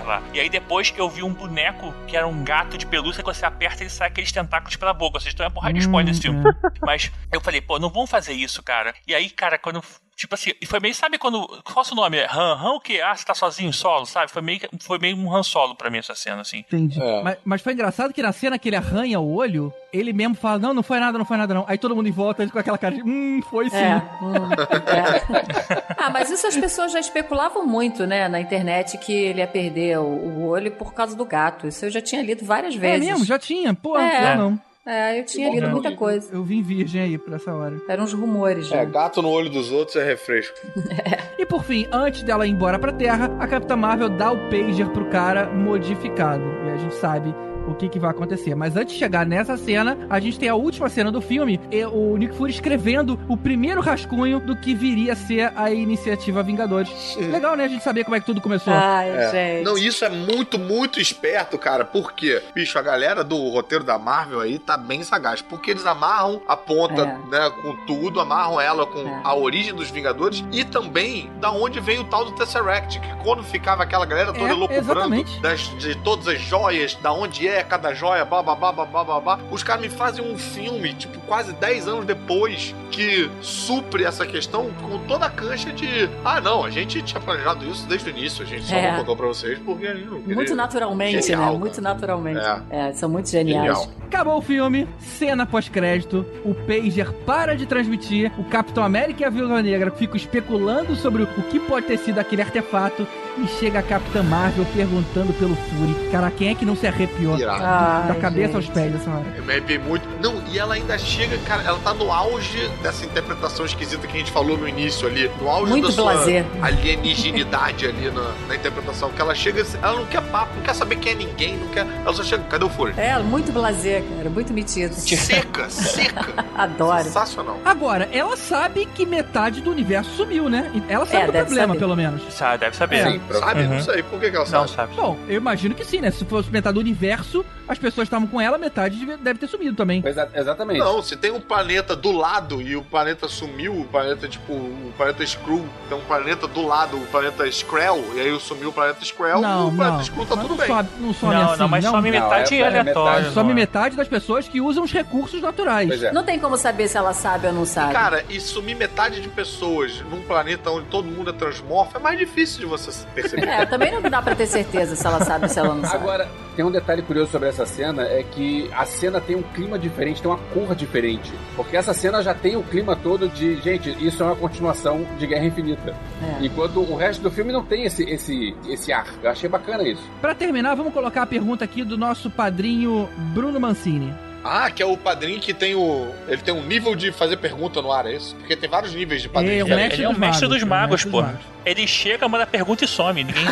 Lá. E aí depois eu vi um boneco que era um gato de pelúcia que você aperta e sai aqueles tentáculos pela boca. Vocês estão é porrada de spoiler nesse filme. Mas eu falei, pô, não vão fazer isso, cara. E aí, cara, quando. Tipo assim, e foi meio, sabe quando. Qual é o seu nome? É Han? Han o quê? Ah, você tá sozinho, solo, sabe? Foi meio, foi meio um Han solo pra mim essa cena, assim. Entendi. É. Mas, mas foi engraçado que na cena que ele arranha o olho, ele mesmo fala: Não, não foi nada, não foi nada, não. Aí todo mundo em volta ele com aquela cara de: Hum, foi sim. É, hum, é. Ah, mas isso as pessoas já especulavam muito, né, na internet, que ele ia perder o, o olho por causa do gato. Isso eu já tinha lido várias É vezes. mesmo, já tinha. Pô, É. não. É, eu tinha lido muita coisa. Eu vim virgem aí pra essa hora. Eram uns rumores já. É, gato no olho dos outros é refresco. E por fim, antes dela ir embora pra Terra, a Capitã Marvel dá o pager pro cara modificado. E a gente sabe o que, que vai acontecer. Mas antes de chegar nessa cena, a gente tem a última cena do filme, e o Nick Fury escrevendo o primeiro rascunho do que viria a ser a iniciativa Vingadores. Legal, né? A gente saber como é que tudo começou. Ai, É. gente. Não, isso é muito, muito esperto, cara. Por quê? Bicho, a galera do roteiro da Marvel aí tá bem sagaz. Porque eles amarram a ponta, É. né, com tudo, amarram ela com É. a origem dos Vingadores e também da onde veio o tal do Tesseract. Que quando ficava aquela galera toda É, loucubrando das, de todas as joias, da onde é cada joia, bababá, babá, babá, os caras me fazem um filme, tipo, quase 10 anos depois, que supre essa questão com toda a cancha de. Ah, não, a gente tinha planejado isso desde o início, a gente só É. não contou pra vocês porque a gente não queria. Muito naturalmente, Genial, né? Muito naturalmente. É. É, são muito geniais. Genial. Acabou o filme, cena pós-crédito, o pager para de transmitir, o Capitão América e a Viúva Negra ficam especulando sobre o que pode ter sido aquele artefato e chega a Capitã Marvel perguntando pelo Fury. Cara, quem é que não se arrepiou? Ai, da cabeça gente. aos pés dessa hora. Eu me arrepiei muito. Não, e ela ainda chega, cara, ela tá no auge dessa interpretação esquisita que a gente falou no início ali. No auge Muito da sua blazer. alienígenidade ali na, na interpretação. Que ela chega, ela não quer papo, não quer saber quem é ninguém, não quer. Ela só chega, cadê o Fury? É, muito blazer, cara. Muito metido. Seca, seca. Adoro. Sensacional. Agora, ela sabe que metade do universo sumiu, né? Ela sabe É, do problema, saber. pelo menos. Sabe, deve saber. Sim, sabe? Uhum. Não sei. Por que, que ela Não sabe? sabe. Bom, eu imagino que sim, né? Se fosse metade do universo, as pessoas estavam com ela, metade deve ter sumido também. Exa- exatamente. Não, se tem um planeta do lado e o planeta sumiu, o planeta tipo, o planeta Skrull, tem um planeta do lado, o planeta Skrell, e aí sumiu o planeta Skrell, Não, o planeta não. Skrull tá Mas tudo não bem. Some, não some Não, assim, não, mas não. some metade é- é aleatória. metade. Some não é? metade das pessoas que usam os recursos naturais. Pois é. Não tem como saber se ela sabe ou não sabe. Cara, e sumir metade de pessoas num planeta onde todo mundo é transmorfo é mais difícil de você perceber. É, também não dá pra ter certeza se ela sabe ou se ela não sabe. Agora, tem um detalhe curioso sobre essa cena, é que a cena tem um clima diferente, tem uma cor diferente. Porque essa cena já tem o clima todo de, gente, isso é uma continuação de Guerra Infinita. É. Enquanto o resto do filme não tem esse, esse, esse ar. Eu achei bacana isso. Pra terminar, vamos colocar a pergunta aqui do nosso padrinho Bruno Mancini. Ah, que é o padrinho que tem o. Ele tem um nível de fazer pergunta no ar, é isso? Porque tem vários níveis de padrinho. É, o mestre Ele é o dos mestre magos, dos é magos, pô. Ele chega, manda pergunta e some, ninguém vê.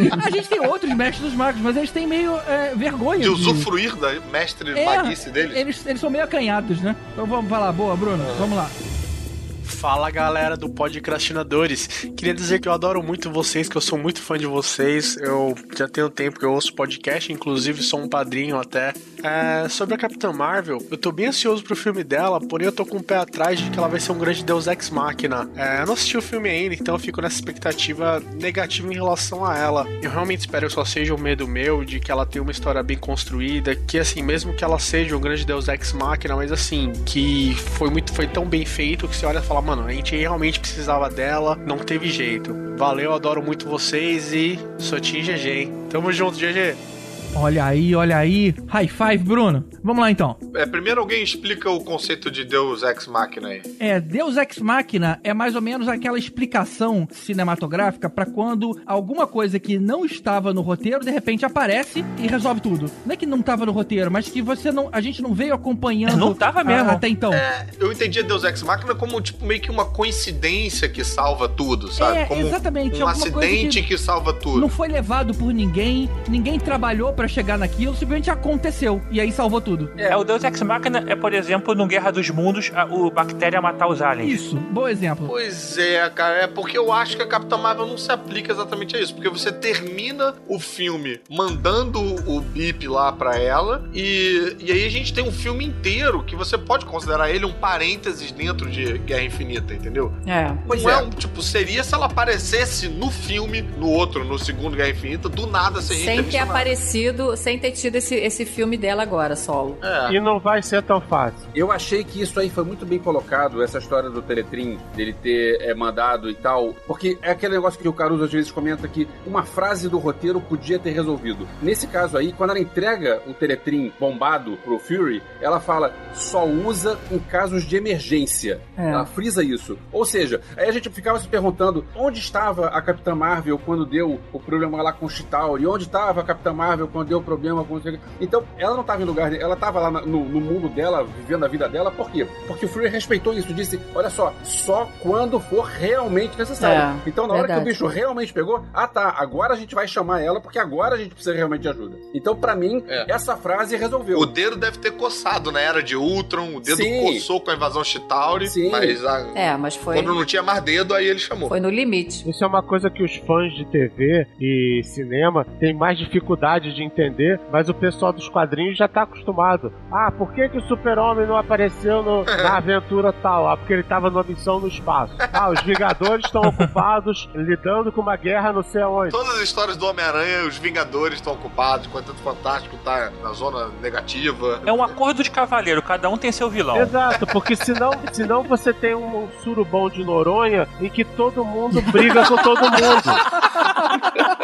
A gente tem outros mestres dos magos, mas eles têm meio é, vergonha De usufruir da mestre É, maguice deles. Eles, eles são meio acanhados, né? Então vamos falar. Boa, Bruno. Vamos lá. Fala galera do Podcrastinadores. Queria dizer que eu adoro muito vocês, que eu sou muito fã de vocês. Eu já tenho tempo que eu ouço podcast, inclusive sou um padrinho até. É, sobre a Capitã Marvel, eu tô bem ansioso pro filme dela, porém eu tô com o pé atrás de que ela vai ser um grande Deus Ex Machina. É, eu não assisti o filme ainda, então eu fico nessa expectativa negativa em relação a ela. Eu realmente espero que só seja um medo meu de que ela tenha uma história bem construída, que assim, mesmo que ela seja um grande Deus Ex Machina, mas assim, que foi muito foi tão bem feito que você olha e fala, mano, a gente realmente precisava dela, não teve jeito. Valeu, adoro muito vocês e sou Team GG, hein? Tamo junto, GG. Olha aí, olha aí. High five, Bruno. Vamos lá então. É, primeiro alguém explica o conceito de Deus Ex Machina aí. É, Deus Ex Machina é mais ou menos aquela explicação cinematográfica pra quando alguma coisa que não estava no roteiro de repente aparece e resolve tudo. Não é que não estava no roteiro, mas que você não, a gente não veio acompanhando. Não tava mesmo. até então. É, eu entendi Deus Ex Machina como tipo meio que uma coincidência que salva tudo, sabe? É, como exatamente, um acidente que que... salva tudo. Não foi levado por ninguém, ninguém trabalhou pra chegar naquilo, simplesmente aconteceu e aí salvou tudo. É, o Deus Ex Machina é, por exemplo, no Guerra dos Mundos, a, o Bactéria matar os aliens. Isso, bom exemplo. Pois é, cara, é porque eu acho que a Capitã Marvel não se aplica exatamente a isso, porque você termina o filme mandando o bip lá pra ela e, e aí a gente tem um filme inteiro que você pode considerar ele um parênteses dentro de Guerra Infinita, entendeu? É. não é. um, tipo, seria se ela aparecesse no filme, no outro, no segundo Guerra Infinita, do nada sem, Sem ter visto aparecido, sem ter tido esse, esse filme dela agora, solo. É. E não vai ser tão fácil. Eu achei que isso aí foi muito bem colocado, essa história do Teletrim, dele ter é, mandado e tal, porque é aquele negócio que o Caruso às vezes comenta que uma frase do roteiro podia ter resolvido. Nesse caso aí, quando ela entrega o Teletrim bombado pro Fury, ela fala, só usa em casos de emergência. É. Ela frisa isso. Ou seja, aí a gente ficava se perguntando onde estava a Capitã Marvel quando deu o problema lá com o Chitauri, onde estava a Capitã Marvel quando deu o problema com o... Então, ela não estava em lugar, ela estava lá no, no mundo dela, vivendo a vida dela, por quê? Porque o Fury respeitou isso, disse, olha só, só quando for realmente necessário. É, então, na hora que o verdade. bicho realmente pegou, ah tá, agora a gente vai chamar ela, porque agora a gente precisa realmente de ajuda. Então, pra mim, É. essa frase resolveu. O dedo deve ter coçado na era de Ultron, o dedo Sim. coçou com a invasão Chitauri, Sim. mas a- É, mas foi, quando não tinha mais dedo, aí ele chamou. foi no limite. Isso é uma coisa que os fãs de TV e cinema têm mais dificuldade de entender, mas o pessoal dos quadrinhos já tá acostumado. Ah, por que, que o super-homem não apareceu no- na aventura tal? Ah, porque ele tava numa missão no espaço. Ah, os Vingadores estão ocupados lidando com uma guerra não sei aonde. Todas as histórias do Homem-Aranha, os Vingadores estão ocupados, o Fantástico tá na zona negativa. É um acordo de cavaleiro, cada um tem seu vilão. Exato, porque senão, senão você tem um surubão de Noronha em que todo mundo briga com todo mundo.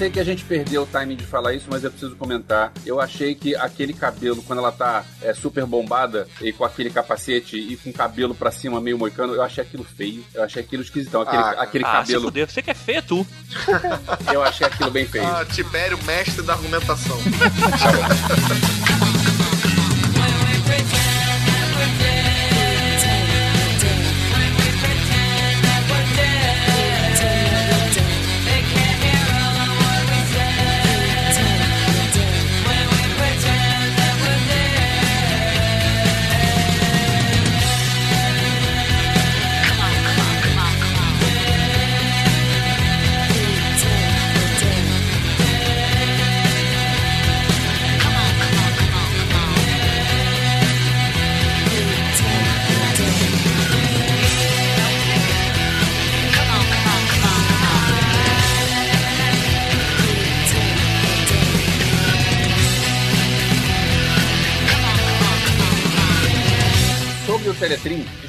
sei que a gente perdeu o timing de falar isso, mas eu preciso comentar. Eu achei que aquele cabelo, quando ela tá é, super bombada e com aquele capacete e com o cabelo pra cima meio moicano, eu achei aquilo feio. Eu achei aquilo esquisitão. Aquele, Ah, aquele Ah, se cabelo, fuder, você que é feio, tu. eu achei aquilo bem feio. Ah, Tibério, mestre da argumentação.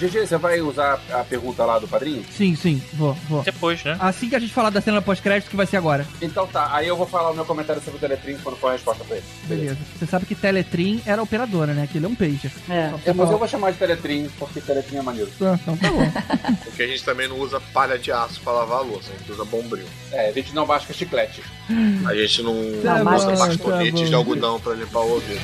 GG, você vai usar a pergunta lá do padrinho? Sim, sim, vou, vou. Depois, né? Assim que a gente falar da cena pós-crédito, que vai ser agora. Então tá, aí eu vou falar o meu comentário sobre o Teletrim quando for a resposta pra ele. Beleza. Você sabe que Teletrim era operadora, né? Aquilo é um pager. É. É, mas eu vou chamar de Teletrim, porque Teletrim é maneiro. Ah, Então tá bom. Porque a gente também não usa palha de aço pra lavar a louça, a gente usa bombril. É, a gente não basca chiclete. A gente não Tá usa bastonetes tá de algodão pra limpar o ouvido.